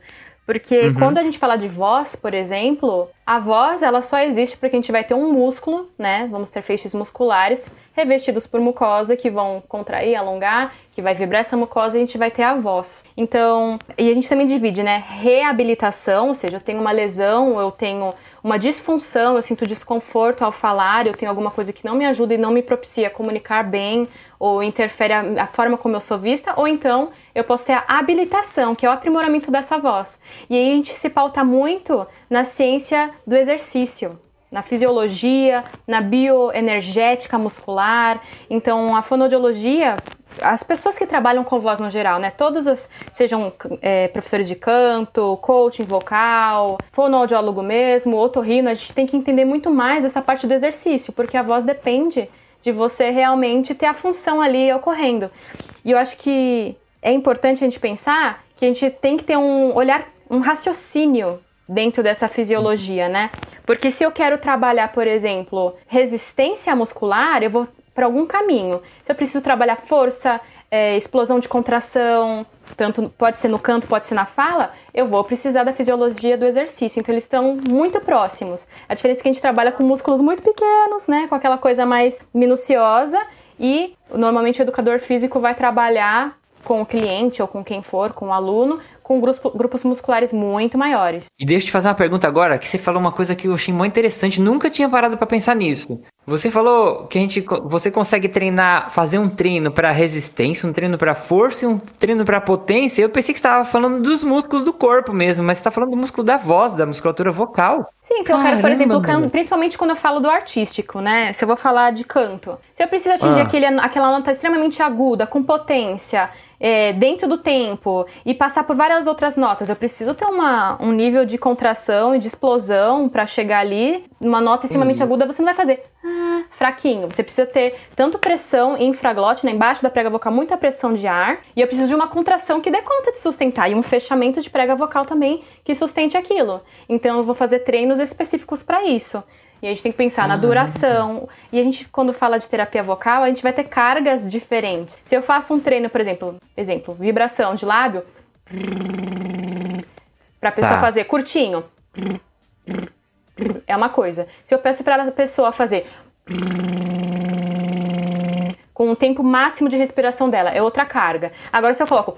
Porque uhum. quando a gente fala de voz, por exemplo, a voz ela só existe porque a gente vai ter um músculo, né? Vamos ter feixes musculares revestidos por mucosa que vão contrair, alongar, que vai vibrar essa mucosa e a gente vai ter a voz. Então, e a gente também divide, né? Reabilitação, ou seja, eu tenho uma lesão, eu tenho uma disfunção, eu sinto desconforto ao falar, eu tenho alguma coisa que não me ajuda e não me propicia comunicar bem ou interfere a, a, forma como eu sou vista, ou então eu posso ter a habilitação, que é o aprimoramento dessa voz. E aí a gente se pauta muito na ciência do exercício, na fisiologia, na bioenergética muscular. Então a fonoaudiologia as pessoas que trabalham com voz no geral, né? Todos os, sejam é, professores de canto, coaching vocal, fonoaudiólogo mesmo, otorrino, a gente tem que entender muito mais essa parte do exercício, porque a voz depende de você realmente ter a função ali ocorrendo. E eu acho que é importante a gente pensar que a gente tem que ter um olhar, um raciocínio dentro dessa fisiologia, né? Porque se eu quero trabalhar, por exemplo, resistência muscular, eu vou para algum caminho. Se eu preciso trabalhar força, é, explosão de contração, tanto pode ser no canto, pode ser na fala, eu vou precisar da fisiologia do exercício. Então eles estão muito próximos. A diferença é que a gente trabalha com músculos muito pequenos, né, com aquela coisa mais minuciosa e normalmente o educador físico vai trabalhar com o cliente ou com quem for, com o aluno, com grupos, musculares muito maiores. E deixa eu te fazer uma pergunta agora, que você falou uma coisa que eu achei muito interessante, nunca tinha parado para pensar nisso. Você falou que a gente, você consegue treinar, fazer um treino para resistência, um treino para força e um treino para potência. Eu pensei que estava falando dos músculos do corpo mesmo, mas você está falando do músculo da voz, da musculatura vocal. Sim, se Caramba, eu quero, por exemplo, canto, principalmente quando eu falo do artístico, né? Se eu vou falar de canto, se eu preciso atingir ah. aquele, aquela nota extremamente aguda, com potência, é, dentro do tempo e passar por várias outras notas. Eu preciso ter uma, um nível de contração e de explosão para chegar ali. Uma nota extremamente uhum. aguda você não vai fazer ah, fraquinho. Você precisa ter tanto pressão infraglote, né, embaixo da prega vocal, muita pressão de ar. E eu preciso de uma contração que dê conta de sustentar. E um fechamento de prega vocal também que sustente aquilo. Então eu vou fazer treinos específicos para isso. E a gente tem que pensar ah, na duração. E a gente, quando fala de terapia vocal, a gente vai ter cargas diferentes. Se eu faço um treino, por exemplo, exemplo, vibração de lábio, para a pessoa tá. fazer curtinho, é uma coisa. Se eu peço para a pessoa fazer com o tempo máximo de respiração dela, é outra carga. Agora se eu coloco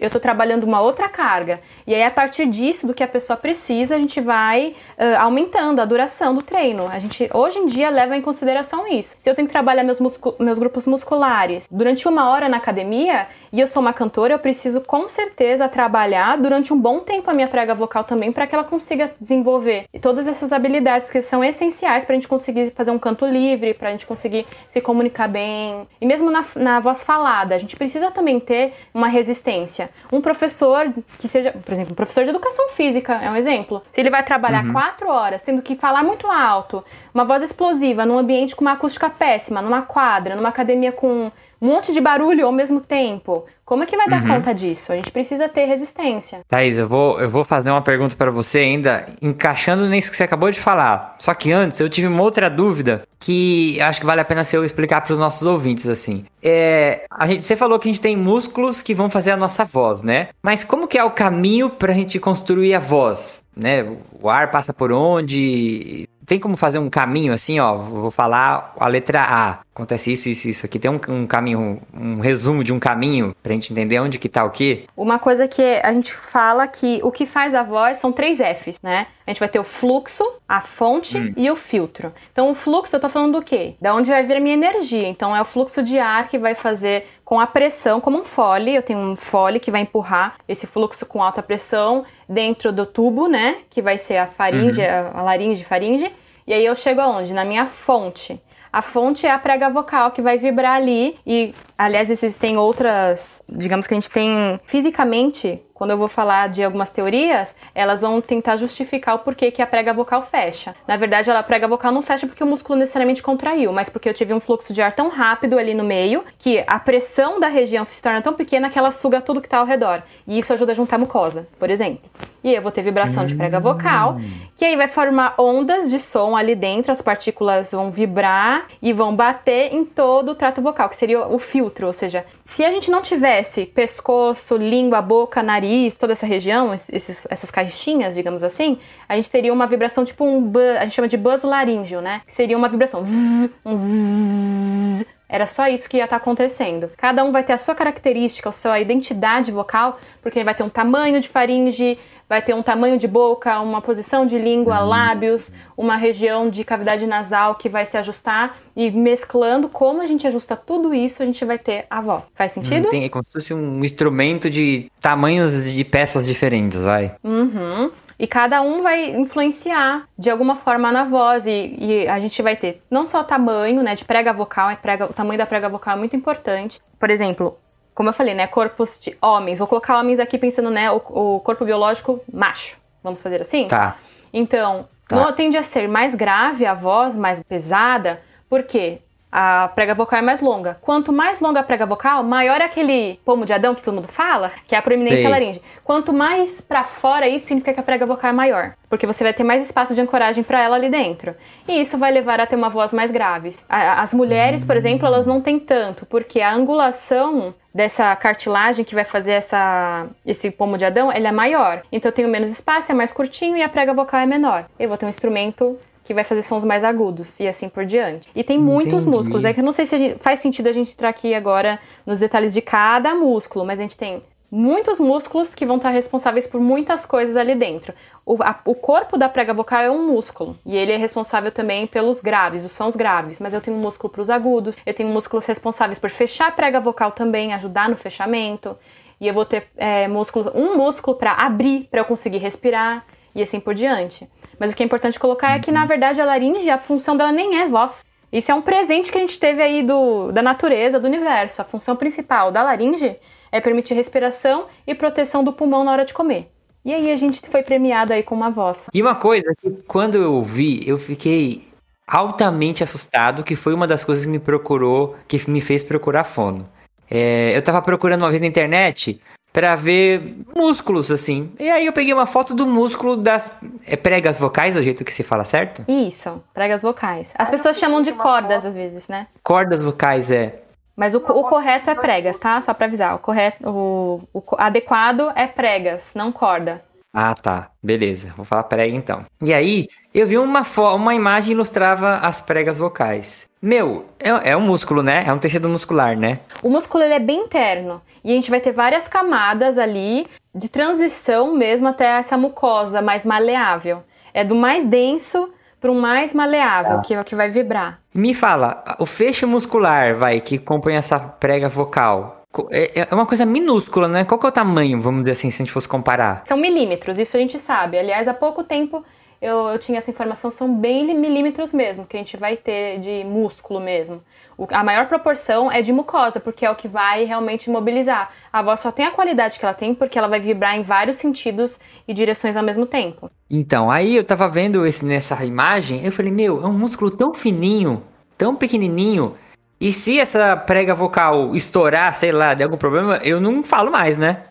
eu estou trabalhando uma outra carga. E aí, a partir disso, do que a pessoa precisa, a gente vai uh, aumentando a duração do treino. A gente, hoje em dia, leva em consideração isso. Se eu tenho que trabalhar meus, meus grupos musculares durante uma hora na academia e eu sou uma cantora, eu preciso com certeza trabalhar durante um bom tempo a minha prega vocal também para que ela consiga desenvolver todas essas habilidades que são essenciais para a gente conseguir fazer um canto livre, para a gente conseguir se comunicar bem. E mesmo na, na voz falada, a gente precisa também ter uma resistência. Carga. Um professor que seja, por exemplo, um professor de educação física é um exemplo. Se ele vai trabalhar Uhum. quatro horas tendo que falar muito alto, uma voz explosiva, num ambiente com uma acústica péssima, numa quadra, numa academia com um monte de barulho ao mesmo tempo, como é que vai dar Uhum. conta disso? A gente precisa ter resistência. Thaís, eu vou, eu vou fazer uma pergunta pra você ainda, encaixando nisso que você acabou de falar. Só que antes eu tive uma outra dúvida que acho que vale a pena se eu explicar pros nossos ouvintes assim. É, a gente, você falou que a gente tem músculos que vão fazer a nossa voz, né? Mas como que é o caminho pra gente construir a voz, né? O ar passa por onde? Tem como fazer um caminho assim, ó? Vou falar a letra A. Acontece isso, isso, isso aqui. Tem um, um caminho, um resumo de um caminho pra gente entender onde que tá o quê? Uma coisa que a gente fala que o que faz a voz são três Fs, né? A gente vai ter o fluxo, a fonte e o filtro. Então, o fluxo, eu tô falando do quê? Da onde vai vir a minha energia. Então, é o fluxo de ar que vai fazer com a pressão, como um fole. Eu tenho um fole que vai empurrar esse fluxo com alta pressão dentro do tubo, né? Que vai ser a faringe, a, a laringe, faringe. E aí eu chego aonde? Na minha fonte. A fonte é a prega vocal que vai vibrar ali e, aliás, existem outras, digamos que a gente tem fisicamente, quando eu vou falar de algumas teorias, elas vão tentar justificar o porquê que a prega vocal fecha. Na verdade, ela a prega vocal não fecha porque o músculo necessariamente contraiu, mas porque eu tive um fluxo de ar tão rápido ali no meio que a pressão da região se torna tão pequena que ela suga tudo que está ao redor. E isso ajuda a juntar a mucosa, por exemplo. E aí eu vou ter vibração de prega vocal, que aí vai formar ondas de som ali dentro, as partículas vão vibrar e vão bater em todo o trato vocal, que seria o filtro, ou seja, se a gente não tivesse pescoço, língua, boca, nariz, toda essa região, esses, essas caixinhas, digamos assim, a gente teria uma vibração tipo um a gente chama de buzz laríngeo, né? Seria uma vibração, um zzz, era só isso que ia estar acontecendo. Cada um vai ter a sua característica, a sua identidade vocal, porque vai ter um tamanho de faringe, vai ter um tamanho de boca, uma posição de língua, lábios, uma região de cavidade nasal que vai se ajustar e mesclando como a gente ajusta tudo isso, a gente vai ter a voz. Faz sentido? Tem é como se fosse um instrumento de tamanhos de peças diferentes, vai. Uhum. E cada um vai influenciar de alguma forma na voz. E, e a gente vai ter não só tamanho, né, de prega vocal, é prega, o tamanho da prega vocal é muito importante. Por exemplo, como eu falei, né, corpos de homens. Vou colocar homens aqui pensando, né, o, o corpo biológico macho. Vamos fazer assim? Tá. Então, Tá. não tende a ser mais grave a voz, mais pesada, porque a prega vocal é mais longa. Quanto mais longa a prega vocal, maior é aquele pomo de Adão que todo mundo fala, que é a proeminência Sei. laríngea. Quanto mais pra fora, isso significa que a prega vocal é maior, porque você vai ter mais espaço de ancoragem pra ela ali dentro. E isso vai levar a ter uma voz mais grave. As mulheres, por exemplo, elas não têm tanto, porque a angulação dessa cartilagem que vai fazer essa, esse pomo de Adão, ele é maior. Então eu tenho menos espaço, é mais curtinho e a prega vocal é menor. Eu vou ter um instrumento que vai fazer sons mais agudos e assim por diante. E tem muitos Entendi. músculos. É que eu não sei se gente- faz sentido a gente entrar aqui agora nos detalhes de cada músculo, mas a gente tem muitos músculos que vão estar responsáveis por muitas coisas ali dentro. O, a- o corpo da prega vocal é um músculo e ele é responsável também pelos graves, os sons graves. Mas eu tenho um músculo para os agudos, eu tenho músculos responsáveis por fechar a prega vocal também, ajudar no fechamento. E eu vou ter é, músculo, um músculo para abrir, para eu conseguir respirar e assim por diante. Mas o que é importante colocar é que, na verdade, a laringe, a função dela nem é voz. Isso é um presente que a gente teve aí do, da natureza, do universo. A função principal da laringe é permitir respiração e proteção do pulmão na hora de comer. E aí a gente foi premiado aí com uma voz. E uma coisa que quando eu ouvi, eu fiquei altamente assustado, que foi uma das coisas que me procurou, que me fez procurar fono. É, eu tava procurando uma vez na internet pra ver músculos, assim. E aí eu peguei uma foto do músculo das é, pregas vocais, do jeito que se fala, certo? Isso, pregas vocais. As pessoas chamam de cordas às vezes, né? Cordas vocais, é. Mas o, o correto é pregas, tá? Só pra avisar. O correto, o, o adequado é pregas, não corda. Ah, tá. Beleza. Vou falar prega então. E aí, eu vi uma, uma imagem que ilustrava as pregas vocais. Meu, é, é um músculo, né? É um tecido muscular, né? O músculo ele é bem interno e a gente vai ter várias camadas ali de transição mesmo até essa mucosa mais maleável. É do mais denso para um mais maleável, que é o que vai vibrar. Me fala, o feixe muscular, vai, que compõe essa prega vocal, é, é uma coisa minúscula, né? Qual que é o tamanho, vamos dizer assim, se a gente fosse comparar? São milímetros, isso a gente sabe. Aliás, há pouco tempo eu, eu tinha essa informação, são bem milímetros mesmo, que a gente vai ter de músculo mesmo. O, a maior proporção é de mucosa, porque é o que vai realmente mobilizar. A voz só tem a qualidade que ela tem porque ela vai vibrar em vários sentidos e direções ao mesmo tempo. Então, aí eu tava vendo esse, nessa imagem, eu falei, meu, é um músculo tão fininho, tão pequenininho, e se essa prega vocal estourar, sei lá, de algum problema, eu não falo mais, né?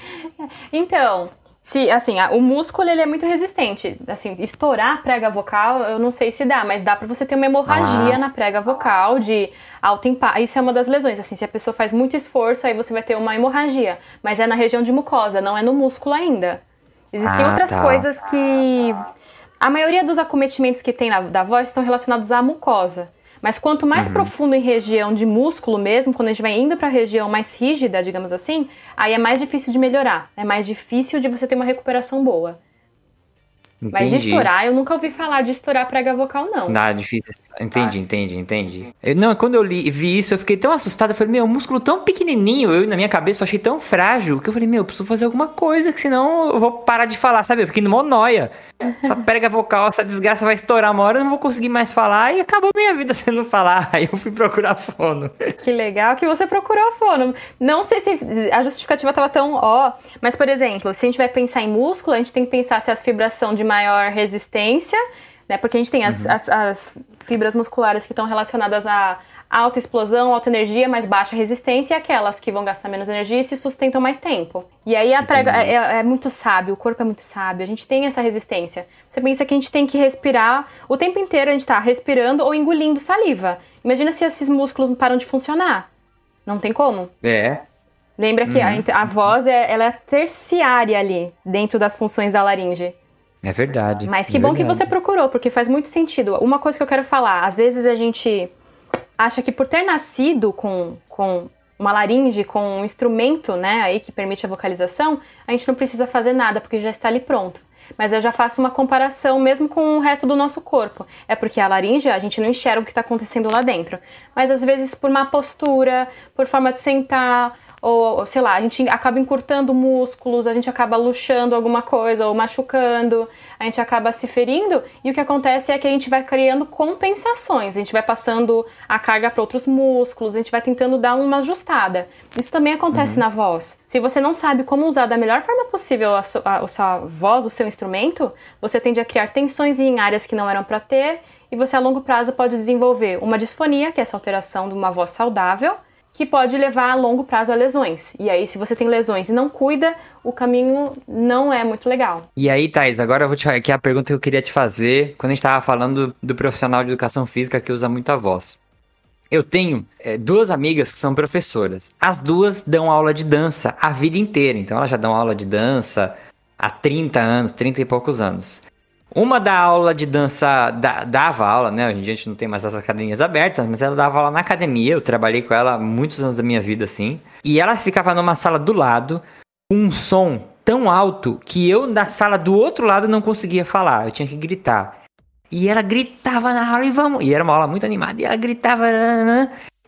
Então, se, assim, a, o músculo ele é muito resistente. Assim, estourar a prega vocal, eu não sei se dá, mas dá para você ter uma hemorragia ah. na prega vocal de alto impacto. Isso é uma das lesões. Assim, se a pessoa faz muito esforço, aí você vai ter uma hemorragia. Mas é na região de mucosa, não é no músculo ainda. Existem ah, outras tá. coisas que. A maioria dos acometimentos que tem na, da voz estão relacionados à mucosa. Mas quanto mais uhum. profundo em região de músculo mesmo, quando a gente vai indo para a região mais rígida, digamos assim, aí é mais difícil de melhorar. É mais difícil de você ter uma recuperação boa. Entendi. Mas de estourar, eu nunca ouvi falar de estourar prega vocal, não. Nada, difícil. Entendi, ah. entendi, entendi. Eu, não, quando eu li, vi isso, eu fiquei tão assustado. Eu falei, meu, um músculo tão pequenininho. Eu, na minha cabeça, eu achei tão frágil que eu falei, meu, eu preciso fazer alguma coisa, que senão eu vou parar de falar, sabe? Eu fiquei numa noia. Essa prega vocal, essa desgraça vai estourar uma hora, eu não vou conseguir mais falar. E acabou minha vida sendo falar. Aí eu fui procurar fono. Que legal que você procurou fono. Não sei se a justificativa tava tão ó. Mas, por exemplo, se a gente vai pensar em músculo, a gente tem que pensar se as fibras são de maior resistência né? Porque a gente tem as, uhum. as, as fibras musculares que estão relacionadas a alta explosão, alta energia, mais baixa resistência, e aquelas que vão gastar menos energia e se sustentam mais tempo. E aí a prega é, é, muito sábio, o corpo é muito sábio, a gente tem essa resistência. Você pensa que a gente tem que respirar o tempo inteiro, a gente está respirando ou engolindo saliva. Imagina se esses músculos param de funcionar. Não tem como. É. Lembra que uhum. a, a, voz é, ela é terciária ali, dentro das funções da laringe. É verdade. Mas que é bom verdade. que você procurou, porque faz muito sentido. Uma coisa que eu quero falar, às vezes a gente acha que por ter nascido com, com uma laringe, com um instrumento, né, aí que permite a vocalização, a gente não precisa fazer nada, porque já está ali pronto. Mas eu já faço uma comparação mesmo com o resto do nosso corpo. É porque a laringe, a gente não enxerga o que está acontecendo lá dentro. Mas às vezes por má postura, por forma de sentar, ou sei lá, a gente acaba encurtando músculos, a gente acaba luxando alguma coisa ou machucando, a gente acaba se ferindo e o que acontece é que a gente vai criando compensações, a gente vai passando a carga para outros músculos, a gente vai tentando dar uma ajustada. Isso também acontece uhum. na voz. Se você não sabe como usar da melhor forma possível a, sua, a, sua voz, o seu instrumento, você tende a criar tensões em áreas que não eram para ter e você a longo prazo pode desenvolver uma disfonia, que é essa alteração de uma voz saudável, que pode levar a longo prazo a lesões. E aí, se você tem lesões e não cuida, o caminho não é muito legal. E aí, Thais, agora eu vou te aqui a pergunta que eu queria te fazer quando a gente estava falando do profissional de educação física que usa muito a voz. Eu tenho é, duas amigas que são professoras. As duas dão aula de dança a vida inteira. Então, elas já dão aula de dança há 30 anos, 30 e poucos anos. Uma da aula de dança, da, dava aula, né? Hoje em dia a gente não tem mais as academias abertas, mas ela dava aula na academia. Eu trabalhei com ela muitos anos da minha vida, assim. E ela ficava numa sala do lado, com um som tão alto que eu, na sala do outro lado, não conseguia falar. Eu tinha que gritar. E ela gritava na aula e vamos. E era uma aula muito animada. E ela gritava.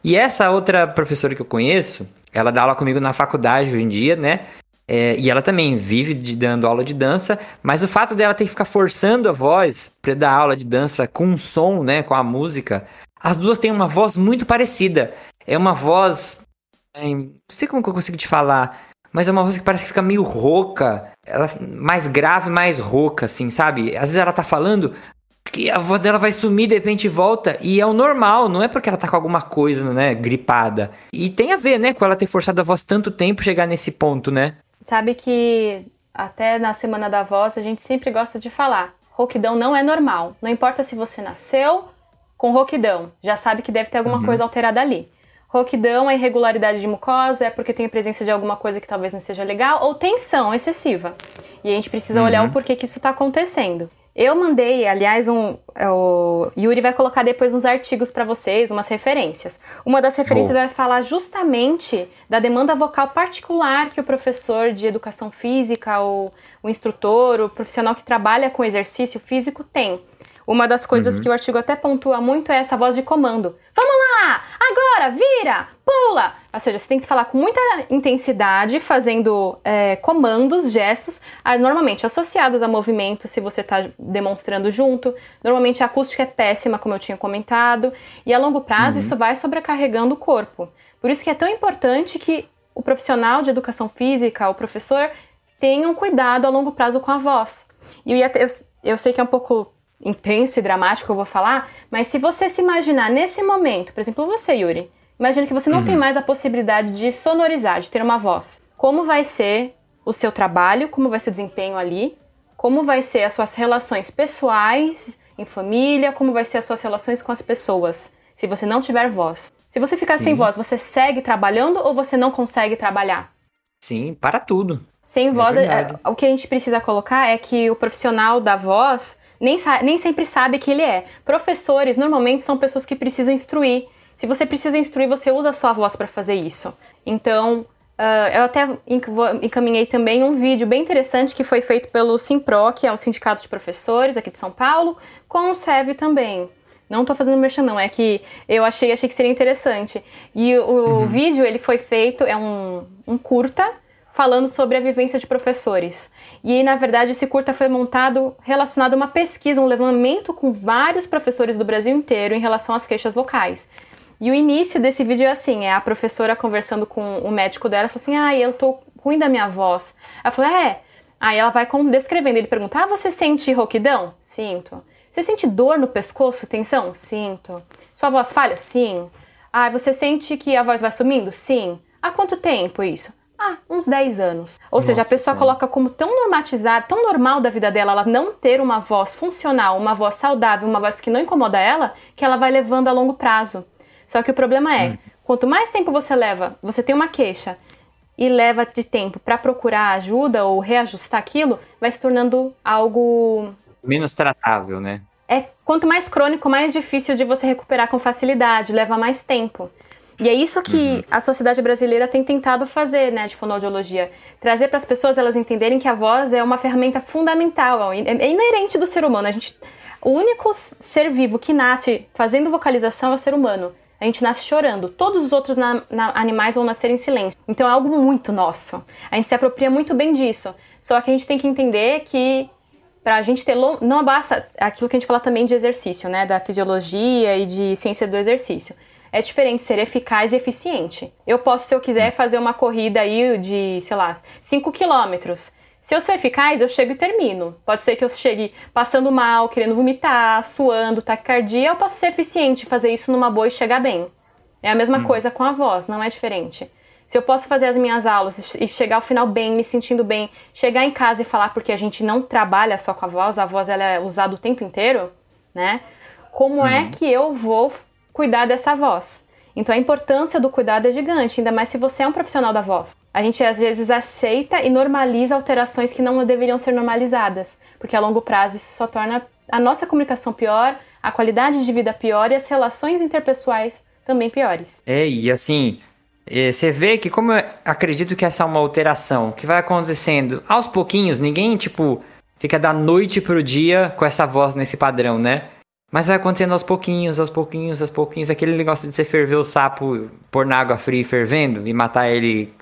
E essa outra professora que eu conheço, ela dá aula comigo na faculdade hoje em dia, né? É, e ela também vive de, dando aula de dança, mas o fato dela ter que ficar forçando a voz para dar aula de dança com o som, né, com a música, as duas têm uma voz muito parecida. É uma voz. É, não sei como que eu consigo te falar, mas é uma voz que parece que fica meio rouca, ela mais grave, mais rouca, assim, sabe? Às vezes ela tá falando, que a voz dela vai sumir, de repente volta, e é o normal, não é porque ela tá com alguma coisa, né, gripada. E tem a ver, né, com ela ter forçado a voz tanto tempo chegar nesse ponto, né? Sabe que até na Semana da Voz a gente sempre gosta de falar: rouquidão não é normal. Não importa se você nasceu com rouquidão, já sabe que deve ter alguma uhum. coisa alterada ali. Rouquidão é irregularidade de mucosa, é porque tem a presença de alguma coisa que talvez não seja legal, ou tensão excessiva. E a gente precisa uhum. olhar o porquê que isso está acontecendo. Eu mandei, aliás, um, é, o Yuri vai colocar depois uns artigos para vocês, umas referências. Uma das referências vai falar justamente da demanda vocal particular que o professor de educação física, ou o instrutor, o profissional que trabalha com exercício físico tem. Uma das coisas uhum. que o artigo até pontua muito é essa voz de comando. Vamos lá! Agora! Vira! pula! Ou seja, você tem que falar com muita intensidade, fazendo é, comandos, gestos, normalmente associados a movimento, se você está demonstrando junto. Normalmente a acústica é péssima, como eu tinha comentado, e a longo prazo uhum. isso vai sobrecarregando o corpo. Por isso que é tão importante que o profissional de educação física, o professor, tenha um cuidado a longo prazo com a voz. E eu, eu, eu sei que é um pouco intenso e dramático eu vou falar, mas se você se imaginar nesse momento, por exemplo, você, Yuri, Imagina que você não uhum. tem mais a possibilidade de sonorizar, de ter uma voz. Como vai ser o seu trabalho, como vai ser o desempenho ali, como vai ser as suas relações pessoais, em família, como vai ser as suas relações com as pessoas, se você não tiver voz. Se você ficar sem voz, você segue trabalhando ou você não consegue trabalhar? Sim, para tudo. Sem é voz, é, o que a gente precisa colocar é que o profissional da voz nem, nem sempre sabe que ele é. Professores normalmente são pessoas que precisam instruir. Se você precisa instruir, você usa a sua voz para fazer isso. Então, uh, eu até encaminhei também um vídeo bem interessante que foi feito pelo Simpro, que é um sindicato de professores aqui de São Paulo, com o SEV também. Não estou fazendo merchan não, é que eu achei, achei que seria interessante. E o uhum. vídeo, ele foi feito, é um, um curta, falando sobre a vivência de professores. E, na verdade, esse curta foi montado relacionado a uma pesquisa, um levantamento com vários professores do Brasil inteiro em relação às queixas vocais. E o início desse vídeo é assim, é a professora conversando com o médico dela, falou assim, ah, eu tô ruim da minha voz. Ela falou, é. Aí ela vai descrevendo, ele pergunta, ah, você sente rouquidão? Sinto. Você sente dor no pescoço, tensão? Sinto. Sua voz falha? Sim. Ah, você sente que a voz vai sumindo? Sim. Há quanto tempo isso? Ah, uns 10 anos. Ou Nossa, seja, a pessoa coloca como tão normatizado, tão normal da vida dela, ela não ter uma voz funcional, uma voz saudável, uma voz que não incomoda ela, que ela vai levando a longo prazo. Só que o problema é, hum. quanto mais tempo você leva, você tem uma queixa e leva de tempo para procurar ajuda ou reajustar aquilo, vai se tornando algo menos tratável, né? É quanto mais crônico, mais difícil de você recuperar com facilidade, leva mais tempo. E é isso que uhum. a sociedade brasileira tem tentado fazer, né, de fonoaudiologia. Trazer para as pessoas elas entenderem que a voz é uma ferramenta fundamental, é, é inerente do ser humano. A gente, o único ser vivo que nasce fazendo vocalização é o ser humano a gente nasce chorando. Todos os outros na, na, animais vão nascer em silêncio. Então é algo muito nosso. A gente se apropria muito bem disso. Só que a gente tem que entender que pra gente ter não basta aquilo que a gente fala também de exercício, né, da fisiologia e de ciência do exercício. É diferente ser eficaz e eficiente. Eu posso, se eu quiser, fazer uma corrida aí de, sei lá, 5 quilômetros. Se eu sou eficaz, eu chego e termino. Pode ser que eu chegue passando mal, querendo vomitar, suando, taquicardia. Eu posso ser eficiente, fazer isso numa boa e chegar bem. É a mesma hum. coisa com a voz, não é diferente. Se eu posso fazer as minhas aulas e chegar ao final bem, me sentindo bem, chegar em casa e falar porque a gente não trabalha só com a voz, a voz ela é usada o tempo inteiro, né? Como é uhum. que eu vou cuidar dessa voz? Então a importância do cuidado é gigante, ainda mais se você é um profissional da voz. A gente às vezes aceita e normaliza alterações que não deveriam ser normalizadas, porque a longo prazo isso só torna a nossa comunicação pior, a qualidade de vida pior e as relações interpessoais também piores. É, e assim, é, você vê que como eu acredito que essa é uma alteração que vai acontecendo aos pouquinhos, ninguém tipo fica da noite pro dia com essa voz nesse padrão, né? Mas vai acontecendo aos pouquinhos, aos pouquinhos, aos pouquinhos. Aquele negócio de você ferver o sapo, pôr na água fria fervendo e matar ele.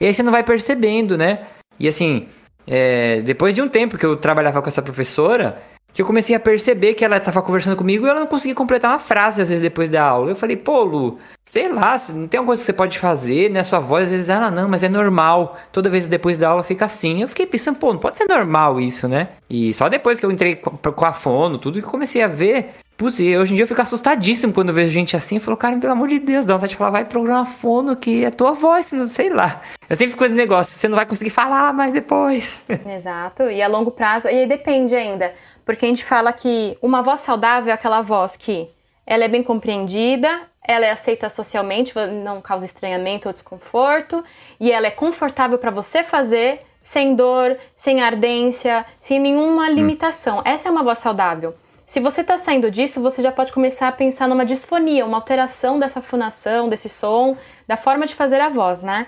E aí você não vai percebendo, né? E assim, é, depois de um tempo que eu trabalhava com essa professora, que eu comecei a perceber que ela estava conversando comigo e ela não conseguia completar uma frase às vezes depois da aula. Eu falei, pô, Lu, sei lá, não tem alguma coisa que você pode fazer, né? Sua voz às vezes, ah, não, mas é normal. Toda vez depois da aula fica assim. Eu fiquei pensando, pô, não pode ser normal isso, né? E só depois que eu entrei com a fono, tudo, que comecei a ver. Putz, e hoje em dia eu fico assustadíssimo quando eu vejo gente assim. Falou, cara, pelo amor de Deus, dá vontade de falar, vai programa fono que é tua voz, não sei lá. Eu sempre fico com esse negócio, você não vai conseguir falar mais depois. Exato, e a longo prazo, e aí depende ainda. Porque a gente fala que uma voz saudável é aquela voz que ela é bem compreendida, ela é aceita socialmente, não causa estranhamento ou desconforto, e ela é confortável para você fazer sem dor, sem ardência, sem nenhuma hum. limitação. Essa é uma voz saudável. Se você está saindo disso, você já pode começar a pensar numa disfonia, uma alteração dessa fonação, desse som, da forma de fazer a voz, né?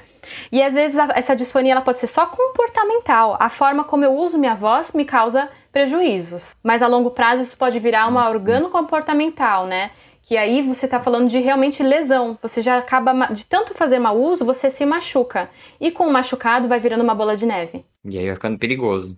E às vezes essa disfonia ela pode ser só comportamental. A forma como eu uso minha voz me causa prejuízos. Mas a longo prazo isso pode virar uma organo comportamental, né? Que aí você está falando de realmente lesão. Você já acaba de tanto fazer mau uso, você se machuca. E com o machucado vai virando uma bola de neve. E aí vai ficando perigoso.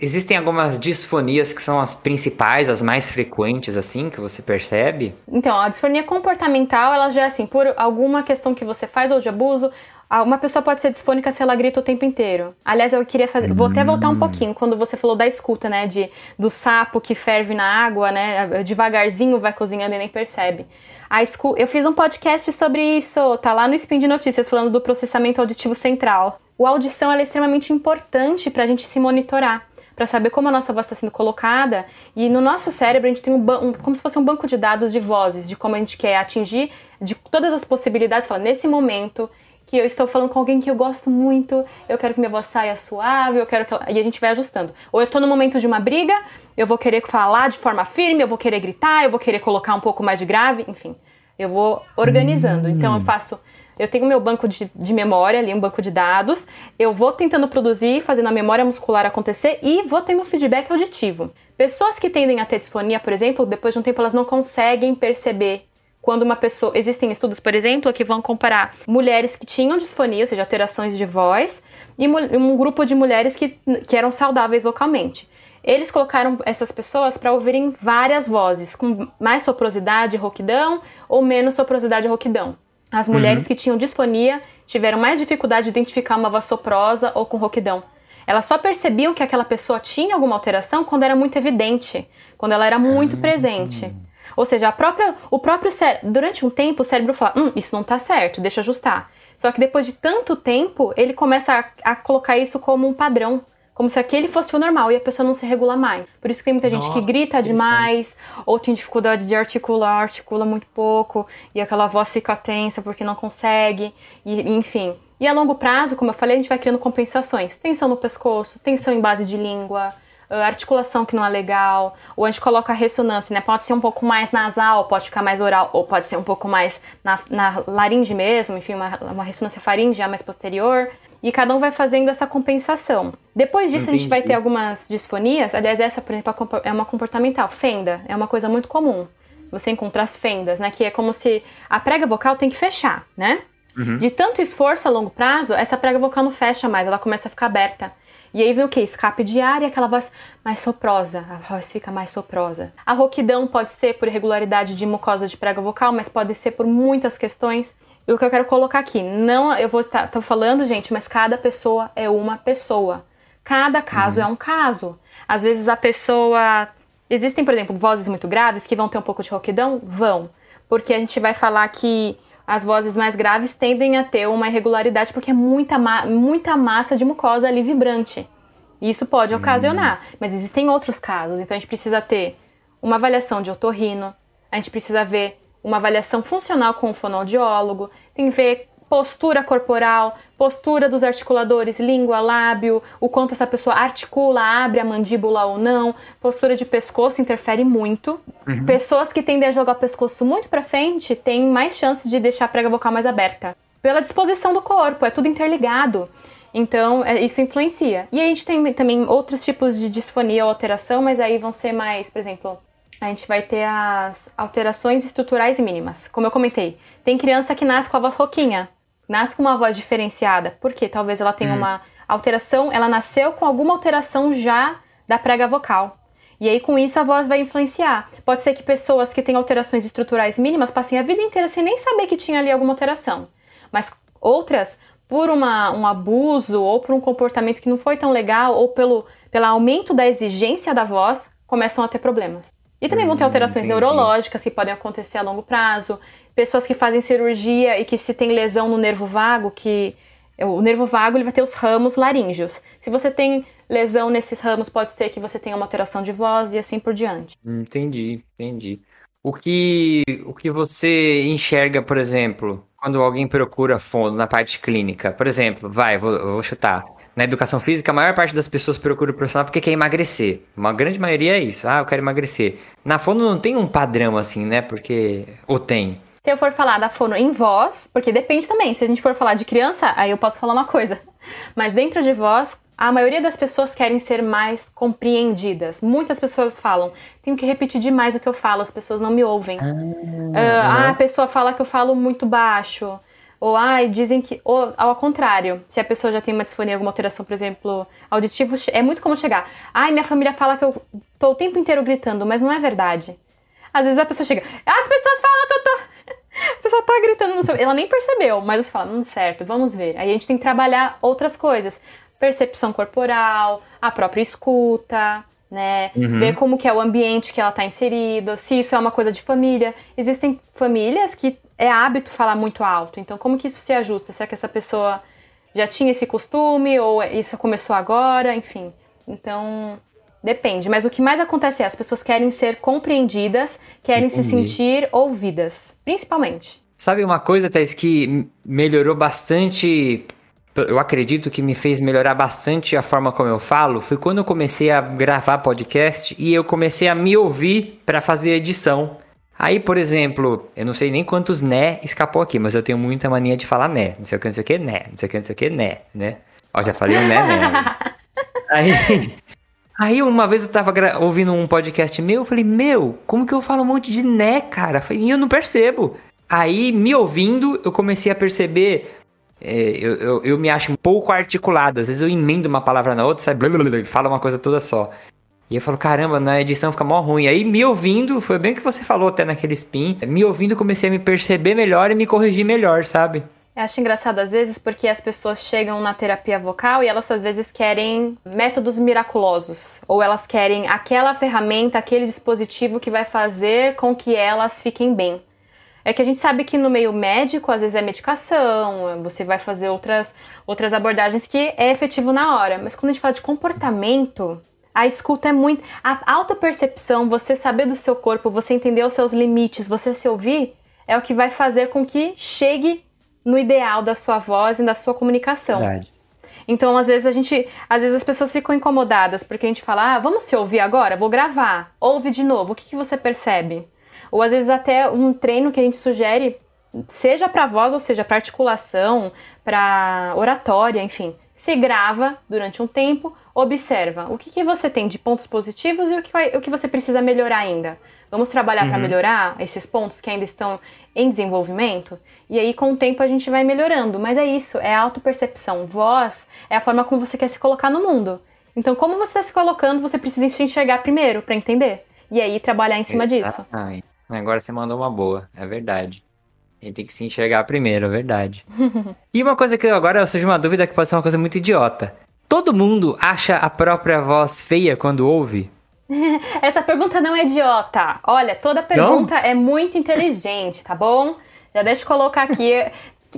Existem algumas disfonias que são as principais, as mais frequentes, assim, que você percebe? Então, a disfonia comportamental, ela já é assim, por alguma questão que você faz ou de abuso, uma pessoa pode ser disfônica se ela grita o tempo inteiro. Aliás, eu queria fazer. Vou até voltar um hum. pouquinho quando você falou da escuta, né? De, do sapo que ferve na água, né? Devagarzinho vai cozinhando e nem percebe. A escu... Eu fiz um podcast sobre isso, tá lá no Spin de Notícias, falando do processamento auditivo central. O audição é extremamente importante para a gente se monitorar, para saber como a nossa voz está sendo colocada. E no nosso cérebro a gente tem um, um, como se fosse um banco de dados de vozes, de como a gente quer atingir, de todas as possibilidades. Fala, nesse momento que eu estou falando com alguém que eu gosto muito, eu quero que minha voz saia suave, eu quero que ela... e a gente vai ajustando. Ou eu estou no momento de uma briga, eu vou querer falar de forma firme, eu vou querer gritar, eu vou querer colocar um pouco mais de grave, enfim. Eu vou organizando. Hum. Então eu faço eu tenho meu banco de, de memória ali, um banco de dados. Eu vou tentando produzir, fazendo a memória muscular acontecer e vou tendo feedback auditivo. Pessoas que tendem a ter disfonia, por exemplo, depois de um tempo elas não conseguem perceber quando uma pessoa. Existem estudos, por exemplo, que vão comparar mulheres que tinham disfonia, ou seja, alterações de voz, e um grupo de mulheres que, que eram saudáveis vocalmente. Eles colocaram essas pessoas para ouvirem várias vozes, com mais soprosidade, rouquidão, ou menos soprosidade, rouquidão. As mulheres uhum. que tinham disfonia tiveram mais dificuldade de identificar uma voz soprosa ou com rouquidão. Elas só percebiam que aquela pessoa tinha alguma alteração quando era muito evidente, quando ela era muito uhum. presente. Ou seja, própria, o próprio cérebro, durante um tempo o cérebro fala, hum, isso não está certo, deixa eu ajustar. Só que depois de tanto tempo, ele começa a, a colocar isso como um padrão como se aquele fosse o normal e a pessoa não se regula mais. Por isso que tem muita Nossa, gente que grita demais, ou tem dificuldade de articular, articula muito pouco, e aquela voz fica tensa porque não consegue, e, enfim. E a longo prazo, como eu falei, a gente vai criando compensações. Tensão no pescoço, tensão em base de língua, articulação que não é legal, ou a gente coloca a ressonância, né? Pode ser um pouco mais nasal, pode ficar mais oral, ou pode ser um pouco mais na, na laringe mesmo, enfim, uma, uma ressonância faríngea mais posterior e cada um vai fazendo essa compensação. Depois disso, Entendi. a gente vai ter algumas disfonias. Aliás, essa, por exemplo, é uma comportamental. Fenda é uma coisa muito comum. Você encontra as fendas, né? Que é como se a prega vocal tem que fechar, né? Uhum. De tanto esforço a longo prazo, essa prega vocal não fecha mais, ela começa a ficar aberta. E aí vem o que? Escape de ar e aquela voz mais soprosa. A voz fica mais soprosa. A rouquidão pode ser por irregularidade de mucosa de prega vocal, mas pode ser por muitas questões. E o que eu quero colocar aqui, não, eu vou estar tá, falando, gente, mas cada pessoa é uma pessoa. Cada caso uhum. é um caso. Às vezes a pessoa. Existem, por exemplo, vozes muito graves que vão ter um pouco de rouquidão? Vão. Porque a gente vai falar que as vozes mais graves tendem a ter uma irregularidade porque é muita, ma muita massa de mucosa ali vibrante. E isso pode ocasionar. Mas existem outros casos. Então a gente precisa ter uma avaliação de otorrino, a gente precisa ver uma avaliação funcional com o fonoaudiólogo, tem que ver postura corporal, postura dos articuladores, língua, lábio, o quanto essa pessoa articula, abre a mandíbula ou não, postura de pescoço interfere muito. Uhum. Pessoas que tendem a jogar o pescoço muito para frente têm mais chance de deixar a prega vocal mais aberta. Pela disposição do corpo, é tudo interligado. Então, é, isso influencia. E a gente tem também outros tipos de disfonia ou alteração, mas aí vão ser mais, por exemplo, a gente vai ter as alterações estruturais mínimas. Como eu comentei, tem criança que nasce com a voz roquinha, nasce com uma voz diferenciada, porque talvez ela tenha hum. uma alteração, ela nasceu com alguma alteração já da prega vocal. E aí, com isso, a voz vai influenciar. Pode ser que pessoas que têm alterações estruturais mínimas passem a vida inteira sem nem saber que tinha ali alguma alteração. Mas outras, por uma, um abuso ou por um comportamento que não foi tão legal ou pelo, pelo aumento da exigência da voz, começam a ter problemas. E também vão ter hum, alterações Entendi. neurológicas que podem acontecer a longo prazo. Pessoas que fazem cirurgia e que se tem lesão no nervo vago, que o nervo vago ele vai ter os ramos laríngeos. Se você tem lesão nesses ramos, pode ser que você tenha uma alteração de voz e assim por diante. Entendi, entendi. O que, o que você enxerga, por exemplo, quando alguém procura fundo na parte clínica? Por exemplo, vai, vou, vou chutar na educação física, a maior parte das pessoas procura o profissional porque quer emagrecer. Uma grande maioria é isso. Ah, eu quero emagrecer. Na fono não tem um padrão assim, né? Porque. Ou tem? Se eu for falar da fono em voz, porque depende também. Se a gente for falar de criança, aí eu posso falar uma coisa. Mas dentro de voz, A maioria das pessoas querem ser mais compreendidas. Muitas pessoas falam, tenho que repetir demais o que eu falo, as pessoas não me ouvem. Ah, a pessoa fala que eu falo muito baixo. Ou ai, dizem que. Ou ao contrário, se a pessoa já tem uma disfonia, alguma alteração, por exemplo, auditiva, é muito como chegar. Ai, minha família fala que eu tô o tempo inteiro gritando, mas não é verdade. Às vezes a pessoa chega, as pessoas falam que eu tô. A pessoa tá gritando no seu. Ela nem percebeu, mas você fala, hum, certo, vamos ver. Aí a gente tem que trabalhar outras coisas. Percepção corporal, a própria escuta, né? Uhum. Ver como que é o ambiente que ela tá inserida, se isso é uma coisa de família. Existem famílias que é hábito falar muito alto. Então, como que isso se ajusta? Será que essa pessoa já tinha esse costume ou isso começou agora? Enfim. Então, depende. Mas o que mais acontece é as pessoas querem ser compreendidas, querem se Entendi. sentir ouvidas, principalmente. Sabe uma coisa, Thais, que melhorou bastante. Eu acredito que me fez melhorar bastante a forma como eu falo. Foi quando eu comecei a gravar podcast e eu comecei a me ouvir para fazer edição. Aí, por exemplo, eu não sei nem quantos né escapou aqui, mas eu tenho muita mania de falar né. Não sei o que, não sei o que, né. Não sei o que, não sei o que, né, né. Ó, já falei um né, né. Aí, aí uma vez eu tava ouvindo um podcast meu, eu falei, meu, como que eu falo um monte de né, cara? E eu não percebo. Aí, me ouvindo, eu comecei a perceber. é, eu, eu, eu me acho um pouco articulado. Às vezes eu emendo uma palavra na outra, sabe? Fala uma coisa toda só. E eu falo, caramba, na edição fica mó ruim. Aí, me ouvindo, foi bem o que você falou até naquele spin. Me ouvindo, comecei a me perceber melhor e me corrigir melhor, sabe? Eu acho engraçado às vezes porque as pessoas chegam na terapia vocal e elas às vezes querem métodos miraculosos. Ou elas querem aquela ferramenta, aquele dispositivo que vai fazer com que elas fiquem bem. É que a gente sabe que no meio médico, às vezes é medicação, você vai fazer outras, outras abordagens que é efetivo na hora. Mas quando a gente fala de comportamento, a escuta é muito. A autopercepção, você saber do seu corpo, você entender os seus limites, você se ouvir, é o que vai fazer com que chegue no ideal da sua voz e da sua comunicação. Verdade. Então, às vezes a gente, às vezes as pessoas ficam incomodadas porque a gente fala: "Ah, vamos se ouvir agora, vou gravar". Ouve de novo. O que, que você percebe? Ou às vezes até um treino que a gente sugere, seja para voz ou seja para articulação, para oratória, enfim, se grava durante um tempo, observa o que, que você tem de pontos positivos e o que, vai- o que você precisa melhorar ainda. Vamos trabalhar para melhorar esses pontos que ainda estão em desenvolvimento? E aí, com o tempo, a gente vai melhorando. Mas é isso, é autopercepção. Voz é a forma como você quer se colocar no mundo. Então, como você está se colocando, você precisa se enxergar primeiro para entender. E aí, trabalhar em cima disso. Ai, agora você mandou uma boa, é verdade. A gente tem que se enxergar primeiro, é verdade. e uma coisa que agora surge uma dúvida que pode ser uma coisa muito idiota. Todo mundo acha a própria voz feia quando ouve? Essa pergunta não é idiota. Olha, toda pergunta é muito inteligente, tá bom? Já deixa eu colocar aqui.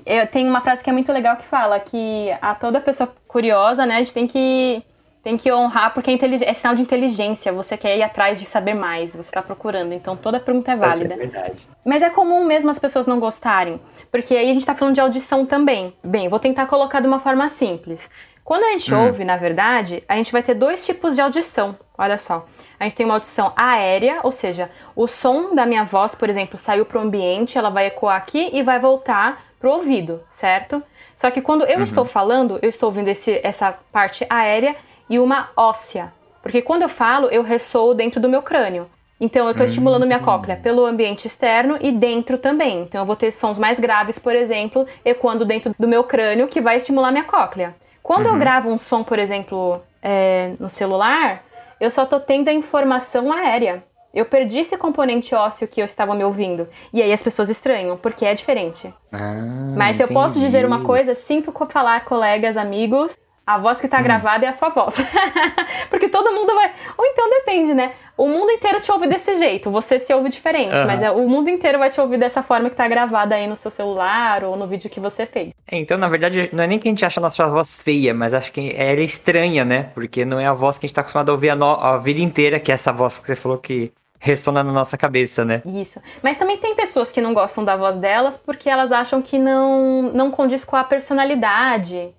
Eu tenho uma frase que é muito legal que fala que a toda pessoa curiosa, né, a gente tem que tem que honrar porque é, é sinal de inteligência. Você quer ir atrás de saber mais, você tá procurando. Então toda pergunta é válida. É verdade. Mas é comum mesmo as pessoas não gostarem, porque aí a gente tá falando de audição também. Bem, vou tentar colocar de uma forma simples. Quando a gente ouve, na verdade, a gente vai ter dois tipos de audição. Olha só. A gente tem uma audição aérea, ou seja, o som da minha voz, por exemplo, saiu pro ambiente, ela vai ecoar aqui e vai voltar pro ouvido, certo? Só que quando eu estou falando, eu estou ouvindo esse, essa parte aérea e uma óssea. Porque quando eu falo, eu ressoo dentro do meu crânio. Então eu estou estimulando minha cóclea pelo ambiente externo e dentro também. Então eu vou ter sons mais graves, por exemplo, ecoando dentro do meu crânio, que vai estimular minha cóclea. Quando eu gravo um som, por exemplo, é, no celular, eu só tô tendo a informação aérea. Eu perdi esse componente ósseo que eu estava me ouvindo. E aí as pessoas estranham, porque é diferente. Ah, Mas eu posso dizer uma coisa, sinto falar, colegas, amigos, a voz que Hum. tá gravada é a sua voz. Porque todo mundo vai. Ou então depende, né? O mundo inteiro te ouve desse jeito, você se ouve diferente, Aham. mas é, o mundo inteiro vai te ouvir dessa forma que tá gravada aí no seu celular ou no vídeo que você fez. É, Então, na verdade, não é nem que a gente acha a nossa voz feia, mas acho que ela é estranha, né? Porque não é a voz que a gente tá acostumado a ouvir a, no- a vida inteira, que é essa voz que você falou que ressona na nossa cabeça, né? Isso. Mas também tem pessoas que não gostam da voz delas porque elas acham que não, não condiz com a personalidade.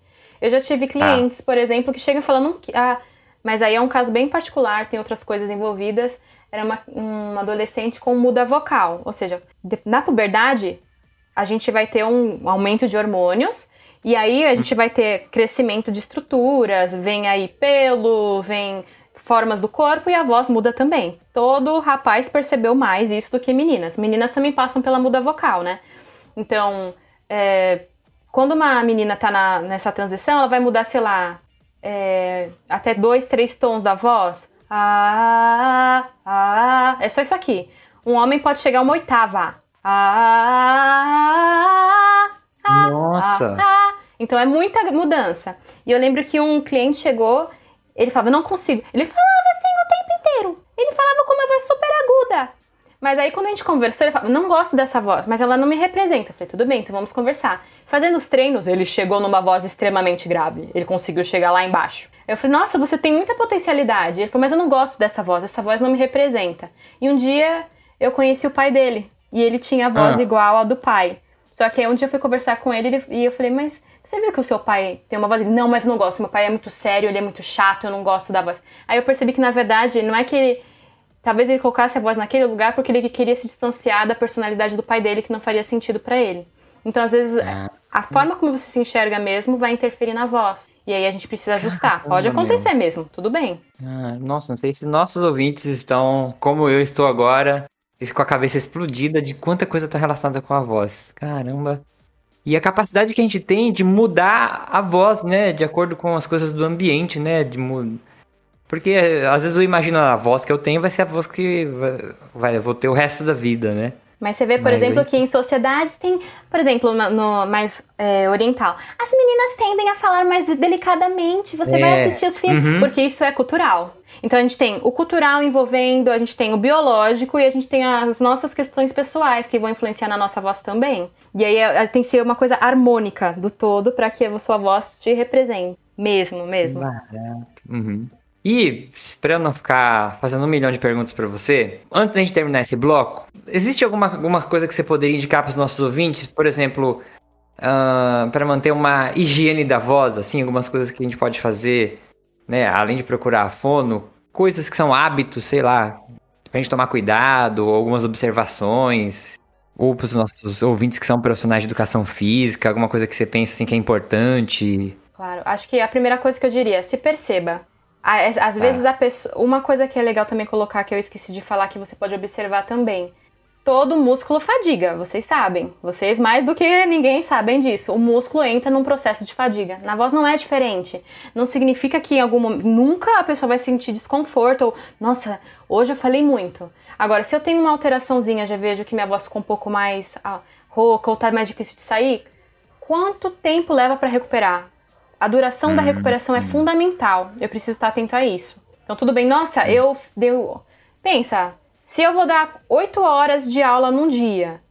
Eu já tive clientes, por exemplo, que chegam falando que. Ah, mas aí é um caso bem particular, tem outras coisas envolvidas. Era uma, uma adolescente com muda vocal. Ou seja, na puberdade, a gente vai ter um aumento de hormônios E aí a gente vai ter crescimento de estruturas, vem aí pelo, vem formas do corpo e a voz muda também. Todo rapaz percebeu mais isso do que meninas. Meninas também passam pela muda vocal, né? Então, é, quando uma menina tá na, nessa transição, ela vai mudar, sei lá, é, até dois, três tons da voz. Ah, ah, é só isso aqui. Um homem pode chegar uma oitava. Ah, ah, Nossa. Ah, ah. Então é muita mudança. E eu lembro que um cliente chegou, ele falava, não consigo. Ele falava assim o tempo inteiro. Ele falava com uma voz super aguda. Mas aí quando a gente conversou, ele falava, não gosto dessa voz, mas ela não me representa. Eu falei, tudo bem, então vamos conversar. Fazendo os treinos, ele chegou numa voz extremamente grave. Ele conseguiu chegar lá embaixo. Eu falei, nossa, você tem muita potencialidade. Ele falou, mas eu não gosto dessa voz, essa voz não me representa. E um dia eu conheci o pai dele. E ele tinha a voz Ah. igual à do pai. Só que aí um dia eu fui conversar com ele e eu falei, mas você viu que o seu pai tem uma voz? Não, mas eu não gosto. Meu pai é muito sério, ele é muito chato, eu não gosto da voz. Aí eu percebi que na verdade não é que ele. Talvez ele colocasse a voz naquele lugar porque ele queria se distanciar da personalidade do pai dele que não faria sentido pra ele. Então, às vezes, a forma como você se enxerga mesmo vai interferir na voz. E aí a gente precisa ajustar. Pode acontecer mesmo, tudo bem. Ah, nossa, não sei se nossos ouvintes estão como eu estou agora, com a cabeça explodida de quanta coisa está relacionada com a voz. Caramba. E a capacidade que a gente tem de mudar a voz, né? De acordo com as coisas do ambiente, né? De mu- Porque eh, às vezes eu imagino a voz que eu tenho vai ser a voz que vai, vai- eu vou ter o resto da vida, né? Mas você vê, por Mas exemplo, aí- que em sociedades tem, por exemplo, no, mais é, oriental, as meninas tendem a falar mais delicadamente. Você vai É. assistir os filmes, Uhum. porque isso é cultural. Então a gente tem o cultural envolvendo, a gente tem o biológico e a gente tem as nossas questões pessoais que vão influenciar na nossa voz também. E aí é- tem que ser uma coisa harmônica do todo para que a sua voz te represente. Mesmo, mesmo. Uhum. E, pra eu não ficar fazendo um milhão de perguntas pra você, antes da gente terminar esse bloco, existe alguma, alguma coisa que você poderia indicar pros nossos ouvintes? Por exemplo, ah, pra manter uma higiene da voz, assim, algumas coisas que a gente pode fazer, né? Além de procurar fono, coisas que são hábitos, sei lá, pra gente tomar cuidado, algumas observações. Ou pros nossos ouvintes que são profissionais de educação física, alguma coisa que você pensa assim que é importante. Claro, acho que a primeira coisa que eu diria, se perceba. A- é- Às Tá. vezes a pessoa. Uma coisa que é legal também colocar, que eu esqueci de falar, que você pode observar também. Todo músculo fadiga, vocês sabem. Vocês mais do que ninguém sabem disso. O músculo entra num processo de fadiga. Na voz não é diferente. Não significa que em algum momento. Nunca a pessoa vai sentir desconforto ou, nossa, hoje eu falei muito. Agora, se eu tenho uma alteraçãozinha, já vejo que minha voz ficou um pouco mais ah, rouca ou tá mais difícil de sair, quanto tempo leva para recuperar? A duração da recuperação é fundamental. Eu preciso estar atento a isso. Então, tudo bem, nossa, eu deu. Pensa, se eu vou dar 8 horas de aula num dia,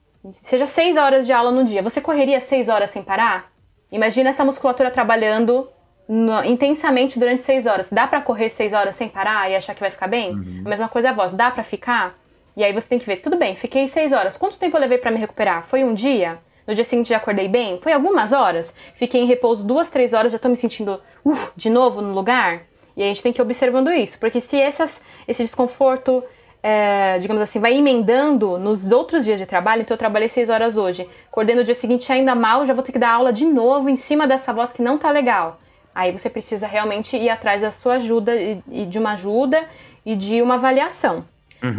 seja 6 horas de aula num dia, você correria 6 horas sem parar? Imagina essa musculatura trabalhando no- intensamente durante 6 horas. Dá pra correr 6 horas sem parar e achar que vai ficar bem? A mesma coisa é a voz, dá pra ficar? E aí você tem que ver, tudo bem, fiquei 6 horas. Quanto tempo eu levei pra me recuperar? Foi um dia? No dia seguinte já acordei bem? Foi algumas horas? Fiquei em repouso duas, três horas, já tô me sentindo uh, de novo no lugar? E a gente tem que ir observando isso, porque se essas, esse desconforto, é, digamos assim, vai emendando nos outros dias de trabalho, então eu trabalhei seis horas hoje, acordei no dia seguinte ainda mal, já vou ter que dar aula de novo em cima dessa voz que não tá legal. Aí você precisa realmente ir atrás da sua ajuda e, e de uma ajuda e de uma avaliação.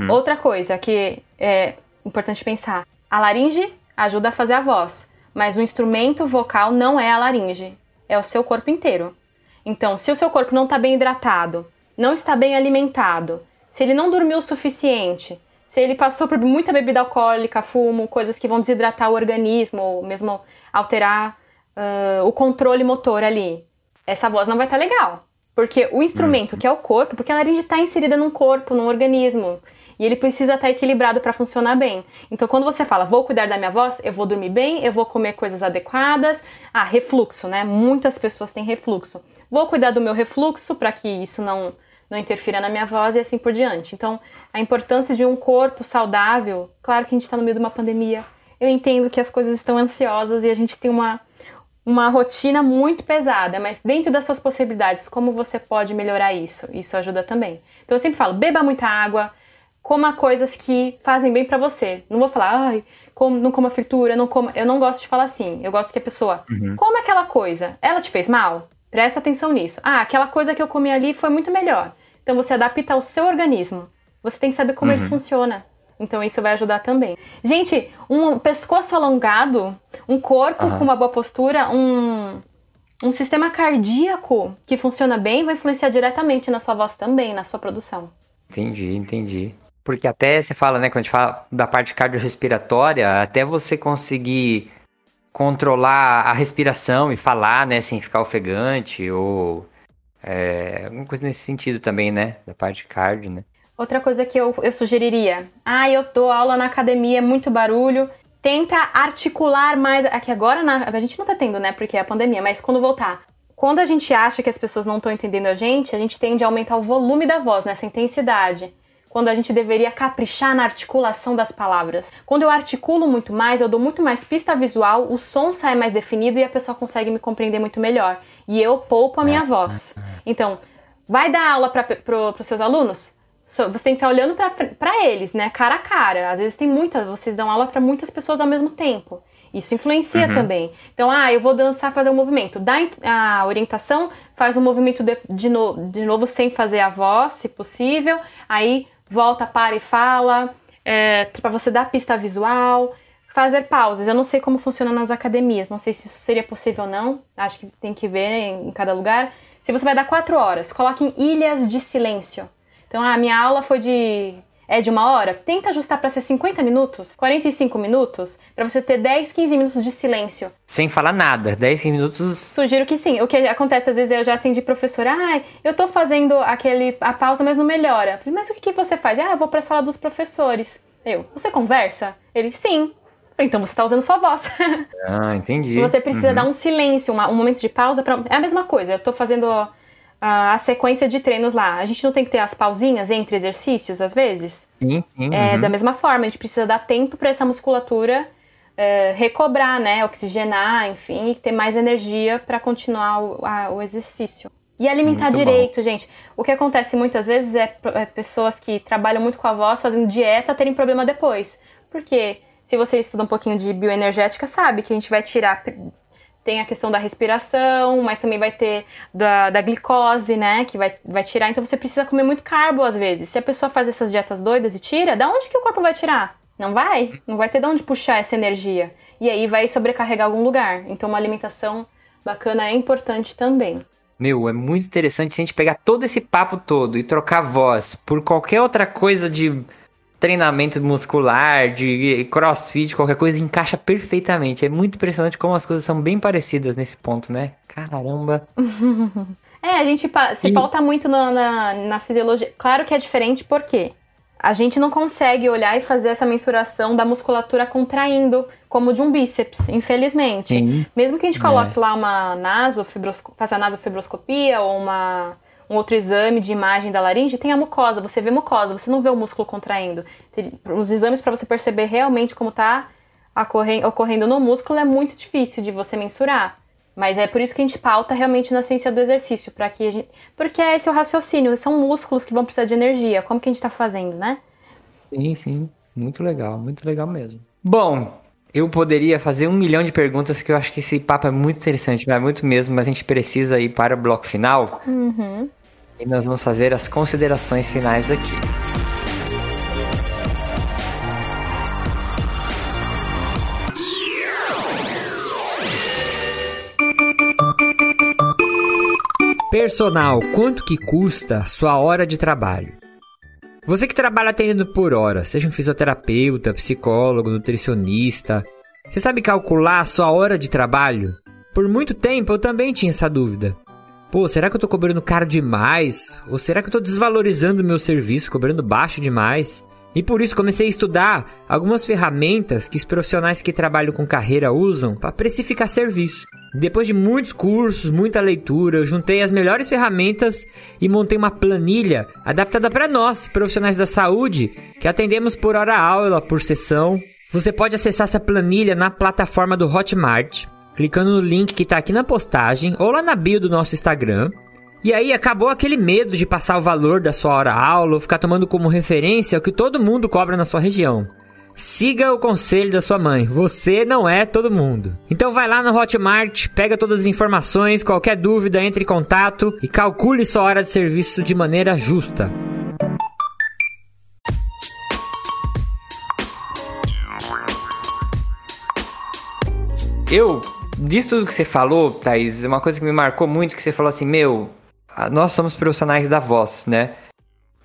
Outra coisa que é importante pensar: a laringe ajuda a fazer a voz, mas o instrumento vocal não é a laringe, é o seu corpo inteiro. Então, se o seu corpo não está bem hidratado, não está bem alimentado, se ele não dormiu o suficiente, se ele passou por muita bebida alcoólica, fumo, coisas que vão desidratar o organismo ou mesmo alterar ah, o controle motor ali, essa voz não vai estar legal. Porque o instrumento, que é o corpo, porque a laringe está inserida num corpo, num organismo. E ele precisa estar equilibrado para funcionar bem. Então, quando você fala, vou cuidar da minha voz, eu vou dormir bem, eu vou comer coisas adequadas. Ah, refluxo, né? Muitas pessoas têm refluxo. Vou cuidar do meu refluxo para que isso não, não interfira na minha voz e assim por diante. Então, a importância de um corpo saudável, claro que a gente está no meio de uma pandemia. Eu entendo que as coisas estão ansiosas e a gente tem uma, uma rotina muito pesada, mas dentro das suas possibilidades, como você pode melhorar isso? Isso ajuda também. Então eu sempre falo, beba muita água, coma coisas que fazem bem pra você. Não vou falar, ai, como, não coma fritura, não coma. Eu não gosto de falar assim. Eu gosto que a pessoa Uhum. coma aquela coisa. Ela te fez mal? Presta atenção nisso. Ah, aquela coisa que eu comi ali foi muito melhor. Então você adapta ao seu organismo. Você tem que saber como ele funciona. Então isso vai ajudar também. Gente, um pescoço alongado, um corpo Aham. com uma boa postura, um, um sistema cardíaco que funciona bem vai influenciar diretamente na sua voz também, na sua produção. Entendi, entendi. Porque até você fala, né, quando a gente fala da parte cardiorrespiratória, até você conseguir controlar a respiração e falar, né, sem ficar ofegante, ou é, alguma coisa nesse sentido também, né, da parte cardio, né. Outra coisa que eu, eu sugeriria. Ah, eu dou aula na academia, é muito barulho. Tenta articular mais. Aqui agora na- a gente não tá tendo, né? Porque é a pandemia, mas quando voltar. Quando a gente acha que as pessoas não estão entendendo a gente, a gente tende a aumentar o volume da voz, nessa intensidade. Quando a gente deveria caprichar na articulação das palavras. Quando eu articulo muito mais, eu dou muito mais pista visual, o som sai mais definido e a pessoa consegue me compreender muito melhor. E eu poupo a minha voz. Então, vai dar aula para os seus alunos? Você tem que estar olhando para eles, né? Cara a cara. Às vezes tem muitas, vocês dão aula para muitas pessoas ao mesmo tempo. Isso influencia também. Então, ah, eu vou dançar, fazer um movimento. Dá a orientação, faz um movimento de, de, no- de novo sem fazer a voz, se possível. Aí volta, para e fala. para você dar pista visual. Fazer pausas. Eu não sei como funciona nas academias. Não sei se isso seria possível ou não. Acho que tem que ver em, em cada lugar. Se você vai dar quatro horas, coloque em ilhas de silêncio. Então, a minha aula foi de. É de uma hora? Tenta ajustar para ser 50 minutos, 45 minutos, para você ter 10, 15 minutos de silêncio. Sem falar nada, 10, 15 minutos, Sugiro que sim. O que acontece, às vezes, eu já atendi professora, ah, eu tô fazendo aquele, a pausa, mas não melhora. Eu falei, mas o que, que você faz? Ah, eu vou pra sala dos professores. Eu, você conversa? Ele, sim. Então você tá usando sua voz. ah, entendi. Você precisa Uhum. dar um silêncio, uma- um momento de pausa. Pra... É a mesma coisa. Eu tô fazendo a, a sequência de treinos lá. A gente não tem que ter as pausinhas entre exercícios, às vezes? Sim, sim, É, uhum. Da mesma forma, a gente precisa dar tempo para essa musculatura é, recobrar, né? Oxigenar, enfim, e ter mais energia para continuar o, a- o exercício. E alimentar Muito bom. direito, gente. O que acontece muitas vezes é, é pessoas que trabalham muito com a voz, fazendo dieta, terem problema depois. Porque se você estuda um pouquinho de bioenergética, sabe que a gente vai tirar. Tem a questão da respiração, mas também vai ter da, da glicose, né? Que vai, vai tirar. Então você precisa comer muito carbo às vezes. Se a pessoa faz essas dietas doidas e tira, da onde que o corpo vai tirar? Não vai? Não vai ter de onde puxar essa energia. E aí vai sobrecarregar algum lugar. Então uma alimentação bacana é importante também. Meu, é muito interessante se a gente pegar todo esse papo todo e trocar voz por qualquer outra coisa de treinamento muscular, de crossfit, qualquer coisa, encaixa perfeitamente. É muito impressionante como as coisas são bem parecidas nesse ponto, né? Caramba. É, a gente se E- pauta muito na, na, na fisiologia. Claro que é diferente porque a gente não consegue olhar e fazer essa mensuração da musculatura contraindo, como de um bíceps, infelizmente. Sim. Mesmo que a gente É. coloque lá uma nasofibroscopia, faça a nasofibroscopia ou uma, um outro exame de imagem da laringe, tem a mucosa, você vê mucosa, você não vê o músculo contraindo. Os exames para você perceber realmente como está ocorrendo no músculo é muito difícil de você mensurar. Mas é por isso que a gente pauta realmente na ciência do exercício, para que a gente... porque é esse o raciocínio, são músculos que vão precisar de energia, como que a gente está fazendo, né? Sim, sim. Muito legal, muito legal mesmo. Bom, eu poderia fazer um milhão de perguntas que eu acho que esse papo é muito interessante, é muito mesmo, mas a gente precisa ir para o bloco final. E nós vamos fazer as considerações finais aqui. Personal, quanto que custa sua hora de trabalho? Você que trabalha atendendo por hora, seja um fisioterapeuta, psicólogo, nutricionista, você sabe calcular a sua hora de trabalho? Por muito tempo eu também tinha essa dúvida. Pô, será que eu tô cobrando caro demais? Ou será que eu tô desvalorizando meu serviço, cobrando baixo demais? E por isso comecei a estudar algumas ferramentas que os profissionais que trabalham com carreira usam para precificar serviço. Depois de muitos cursos, muita leitura, eu juntei as melhores ferramentas e montei uma planilha adaptada para nós, profissionais da saúde, que atendemos por hora aula, por sessão. Você pode acessar essa planilha na plataforma do Hotmart, clicando no link que está aqui na postagem ou lá na bio do nosso Instagram. E aí acabou aquele medo de passar o valor da sua hora aula ou ficar tomando como referência o que todo mundo cobra na sua região. Siga o conselho da sua mãe. Você não é todo mundo. Então vai lá no Hotmart, pega todas as informações, qualquer dúvida, entre em contato e calcule sua hora de serviço de maneira justa. Eu, disso tudo que você falou, Thaís, uma coisa que me marcou muito que você falou assim, meu, nós somos profissionais da voz, né?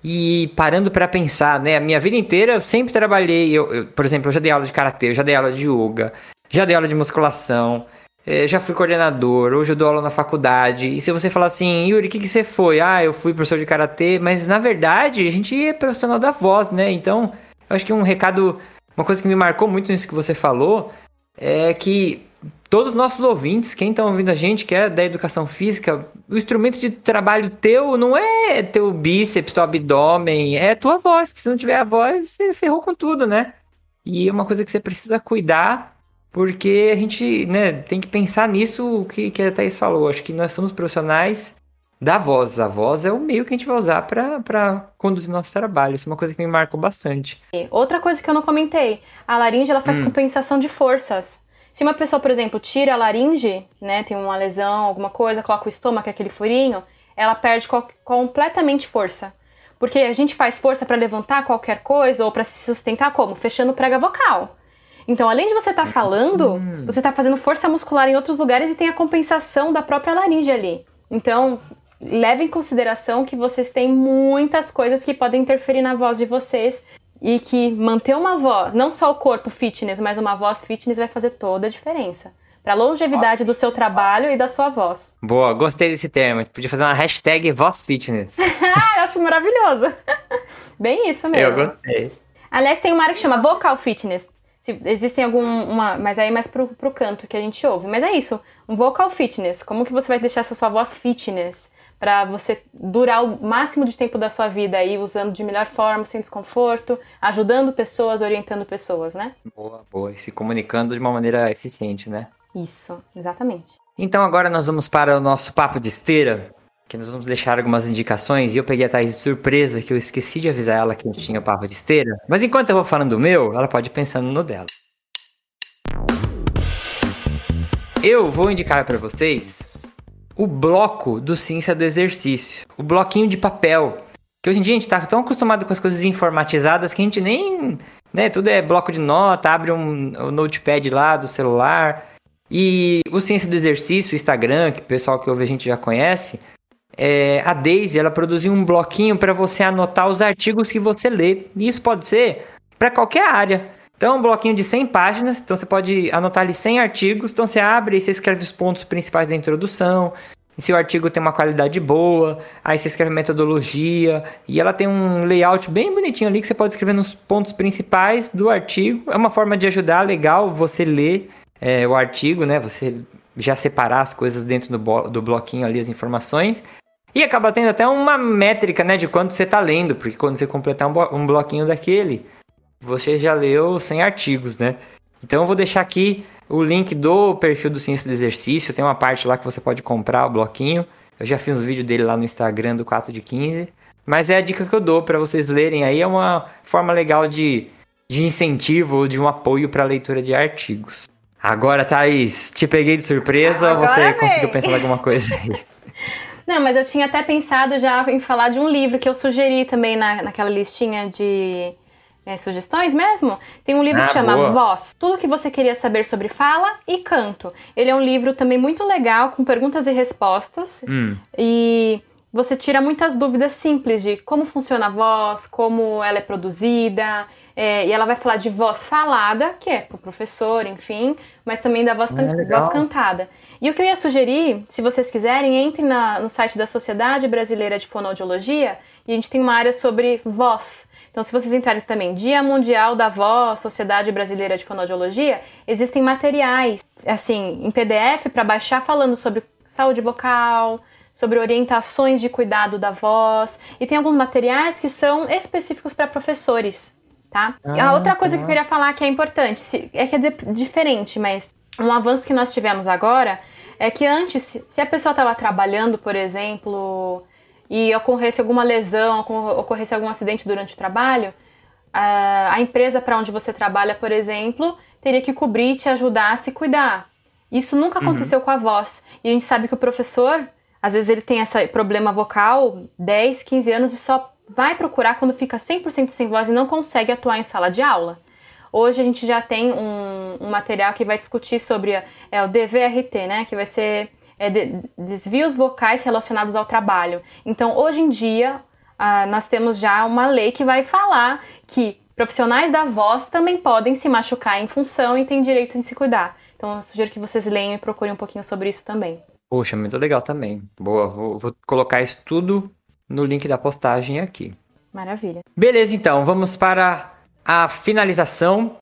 E parando para pensar, né? A minha vida inteira eu sempre trabalhei. Eu, eu, por exemplo, eu já dei aula de karatê, eu já dei aula de yoga, já dei aula de musculação, eh, já fui coordenador, hoje eu dou aula na faculdade. E se você falar assim, Yuri, o que, que você foi? Ah, eu fui professor de karatê, mas na verdade a gente é profissional da voz, né? Então, eu acho que um recado, uma coisa que me marcou muito nisso que você falou é que todos os nossos ouvintes, quem está ouvindo a gente, que é da educação física, o instrumento de trabalho teu não é teu bíceps, teu abdômen, é tua voz. Que se não tiver a voz, você ferrou com tudo, né? E é uma coisa que você precisa cuidar, porque a gente né, tem que pensar nisso que, que a Thaís falou. Acho que nós somos profissionais da voz. A voz é o meio que a gente vai usar para conduzir nosso trabalho. Isso é uma coisa que me marcou bastante. Outra coisa que eu não comentei, a laringe ela faz hum. compensação de forças. Se uma pessoa, por exemplo, tira a laringe, né, tem uma lesão, alguma coisa, coloca o estômago, aquele furinho, ela perde co completamente força. Porque a gente faz força para levantar qualquer coisa ou para se sustentar como? Fechando o prega vocal. Então, além de você estar tá falando, hum. você está fazendo força muscular em outros lugares e tem a compensação da própria laringe ali. Então, leve em consideração que vocês têm muitas coisas que podem interferir na voz de vocês e que manter uma voz, não só o corpo fitness, mas uma voz fitness vai fazer toda a diferença. Para a longevidade do seu trabalho e da sua voz. Boa, gostei desse termo. Podia fazer uma hashtag voz fitness. eu acho maravilhoso. Bem isso mesmo. Eu gostei. Aliás, tem uma área que chama vocal fitness. Se existem algum, uma, mas aí mais pro, pro canto que a gente ouve. Mas é isso, um vocal fitness. Como que você vai deixar essa sua voz fitness? Para você durar o máximo de tempo da sua vida aí usando de melhor forma, sem desconforto, ajudando pessoas, orientando pessoas, né? Boa, boa. E se comunicando de uma maneira eficiente, né? Isso, exatamente. Então agora nós vamos para o nosso papo de esteira, que nós vamos deixar algumas indicações. E eu peguei a Thaís de surpresa, que eu esqueci de avisar ela que a gente tinha papo de esteira. Mas enquanto eu vou falando do meu, ela pode ir pensando no dela. Eu vou indicar para vocês o bloco do Ciência do Exercício, o bloquinho de papel. Que hoje em dia a gente está tão acostumado com as coisas informatizadas que a gente nem. Né, tudo é bloco de nota, abre um, um notepad lá do celular. E o Ciência do Exercício, o Instagram, que o pessoal que ouve a gente já conhece, é, a Daisy ela produziu um bloquinho para você anotar os artigos que você lê. E isso pode ser para qualquer área. Então, é um bloquinho de 100 páginas, então você pode anotar ali 100 artigos, então você abre e você escreve os pontos principais da introdução, se o artigo tem uma qualidade boa, aí você escreve metodologia, e ela tem um layout bem bonitinho ali que você pode escrever nos pontos principais do artigo. É uma forma de ajudar legal você ler é, o artigo, né? Você já separar as coisas dentro do, do bloquinho ali, as informações. E acaba tendo até uma métrica, né, de quanto você está lendo, porque quando você completar um, um bloquinho daquele, você já leu 100 artigos, né? Então eu vou deixar aqui o link do perfil do Ciência do Exercício. Tem uma parte lá que você pode comprar o bloquinho. Eu já fiz um vídeo dele lá no Instagram do 4 de 15. Mas é a dica que eu dou para vocês lerem aí. É uma forma legal de, de incentivo, de um apoio para a leitura de artigos. Agora, Thaís, te peguei de surpresa ou você vem. conseguiu pensar em alguma coisa aí? Não, mas eu tinha até pensado já em falar de um livro que eu sugeri também na, naquela listinha de é, sugestões mesmo, tem um livro ah, que chama boa. Voz. Tudo que você queria saber sobre fala e canto. Ele é um livro também muito legal, com perguntas e respostas. Hum. E você tira muitas dúvidas simples de como funciona a voz, como ela é produzida. É, e ela vai falar de voz falada, que é para o professor, enfim, mas também da voz, é voz cantada. E o que eu ia sugerir, se vocês quiserem, entre na, no site da Sociedade Brasileira de Fonoaudiologia e a gente tem uma área sobre voz. Então, se vocês entrarem também, Dia Mundial da Voz, Sociedade Brasileira de Fonoaudiologia, existem materiais, assim, em PDF para baixar falando sobre saúde vocal, sobre orientações de cuidado da voz, e tem alguns materiais que são específicos para professores, tá? Ah, a outra coisa tá. que eu queria falar que é importante, é que é diferente, mas um avanço que nós tivemos agora é que antes, se a pessoa estava trabalhando, por exemplo, e ocorresse alguma lesão, ocorresse algum acidente durante o trabalho, a, empresa para onde você trabalha, por exemplo, teria que cobrir te ajudar a se cuidar. Isso nunca Uhum. aconteceu com a voz. E a gente sabe que o professor, às vezes ele tem esse problema vocal, 10, 15 anos e só vai procurar quando fica 100% sem voz e não consegue atuar em sala de aula. Hoje a gente já tem um, um material que vai discutir sobre é, o DVRT, né? Que vai ser é, de- desvios vocais relacionados ao trabalho. Então, hoje em dia, ah, nós temos já uma lei que vai falar que profissionais da voz também podem se machucar em função e têm direito em se cuidar. Então, eu sugiro que vocês leiam e procurem um pouquinho sobre isso também. Poxa, muito legal também. Boa, vou, vou colocar isso tudo no link da postagem aqui. Maravilha. Beleza, então, vamos para a finalização.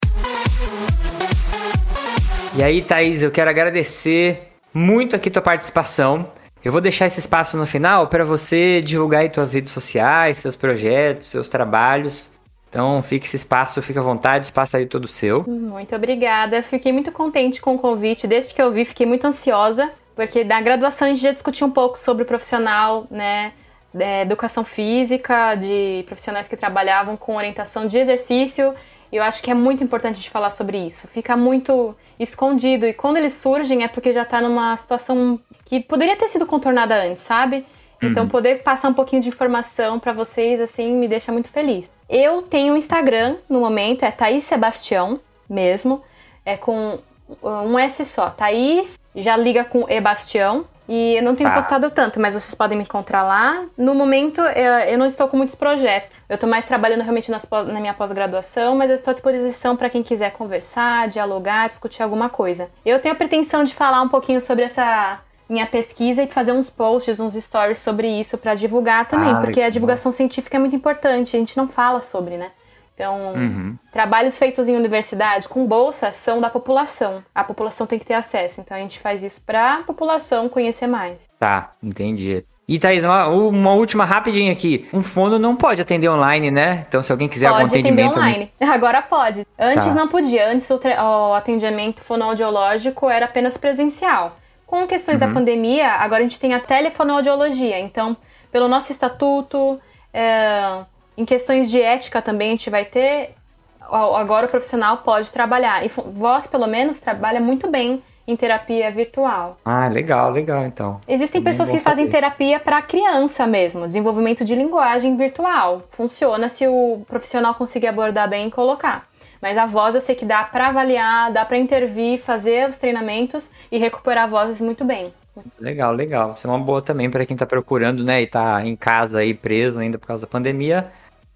E aí, Thaís, eu quero agradecer muito aqui tua participação. Eu vou deixar esse espaço no final para você divulgar aí tuas redes sociais, seus projetos, seus trabalhos. Então, fique esse espaço, fica à vontade, espaço aí todo seu. Muito obrigada. Fiquei muito contente com o convite. Desde que eu vi, fiquei muito ansiosa, porque na graduação a gente já discutiu um pouco sobre o profissional, né? é, educação física, de profissionais que trabalhavam com orientação de exercício. E eu acho que é muito importante de falar sobre isso. Fica muito escondido. E quando eles surgem é porque já tá numa situação que poderia ter sido contornada antes, sabe? Então, poder passar um pouquinho de informação pra vocês, assim, me deixa muito feliz. Eu tenho um Instagram no momento, é Thaís Sebastião mesmo. É com um S só. Thaís já liga com Ebastião. E eu não tenho Tá. postado tanto, mas vocês podem me encontrar lá. No momento, eh, eu não estou com muitos projetos. Eu estou mais trabalhando realmente nas na minha pós-graduação, mas eu estou à disposição para quem quiser conversar, dialogar, discutir alguma coisa. Eu tenho a pretensão de falar um pouquinho sobre essa minha pesquisa e fazer uns posts, uns stories sobre isso para divulgar também, Ah, porque a divulgação científica é muito importante, a gente não fala sobre, né? Então, Uhum. trabalhos feitos em universidade com bolsa são da população. A população tem que ter acesso. Então a gente faz isso para a população conhecer mais. Tá, entendi. E Thaís, uma, uma última rapidinha aqui. Um fono não pode atender online, né? Então, se alguém quiser algum pode atender atendimento. online. Agora pode. Antes Tá. não podia. Antes o, o atendimento fonoaudiológico era apenas presencial. Com questões Uhum. da pandemia, agora a gente tem a telefonoaudiologia. Então, pelo nosso estatuto, é, em questões de ética também a gente vai ter. Agora o profissional pode trabalhar. E voz, pelo menos, trabalha muito bem em terapia virtual. Ah, legal, legal, então. Existem Também pessoas que fazem saber. terapia para criança mesmo, desenvolvimento de linguagem virtual. Funciona se o profissional conseguir abordar bem e colocar. Mas a voz eu sei que dá para avaliar, dá para intervir, fazer os treinamentos e recuperar vozes muito bem. Legal, legal. Isso é uma boa também para quem tá procurando, né? E tá em casa aí preso ainda por causa da pandemia.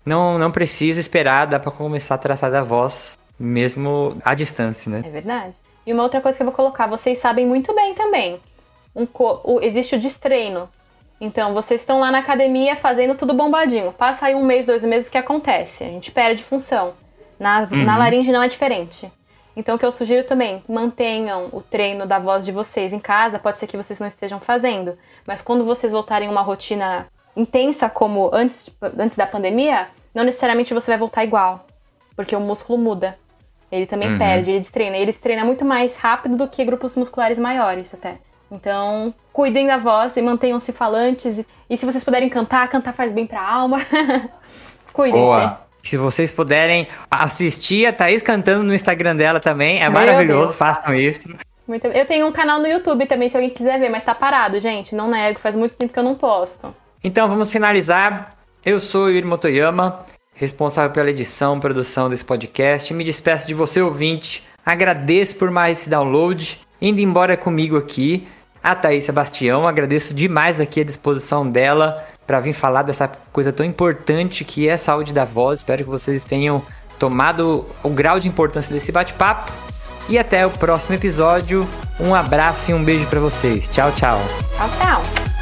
Não, não precisa esperar, dá para começar a tratar da voz mesmo à distância, né? É verdade. E uma outra coisa que eu vou colocar, vocês sabem muito bem também. Um co- o- existe o destreino. Então, vocês estão lá na academia fazendo tudo bombadinho. Passa aí um mês, dois meses, o que acontece? A gente perde função. Na, na laringe não é diferente. Então, o que eu sugiro também, mantenham o treino da voz de vocês em casa. Pode ser que vocês não estejam fazendo. Mas quando vocês voltarem a uma rotina intensa como antes, antes da pandemia, não necessariamente você vai voltar igual. Porque o músculo muda. Ele também Uhum. perde, ele destreina. Ele treina muito mais rápido do que grupos musculares maiores até. Então, cuidem da voz e mantenham-se falantes. E, e se vocês puderem cantar, cantar faz bem pra alma. Cuidem-se. Se vocês puderem assistir a Thaís cantando no Instagram dela também, é Meu maravilhoso, Deus. façam isso. Muito- Eu tenho um canal no YouTube também, se alguém quiser ver, mas tá parado, gente. Não nego, faz muito tempo que eu não posto. Então vamos finalizar. Eu sou Yuri Motoyama, responsável pela edição e produção desse podcast. Me despeço de você, ouvinte. Agradeço por mais esse download. Indo embora comigo aqui, a Thaís Sebastião. Agradeço demais aqui a disposição dela para vir falar dessa coisa tão importante que é a saúde da voz. Espero que vocês tenham tomado o grau de importância desse bate-papo. E até o próximo episódio. Um abraço e um beijo para vocês. Tchau, tchau. Tchau, tchau.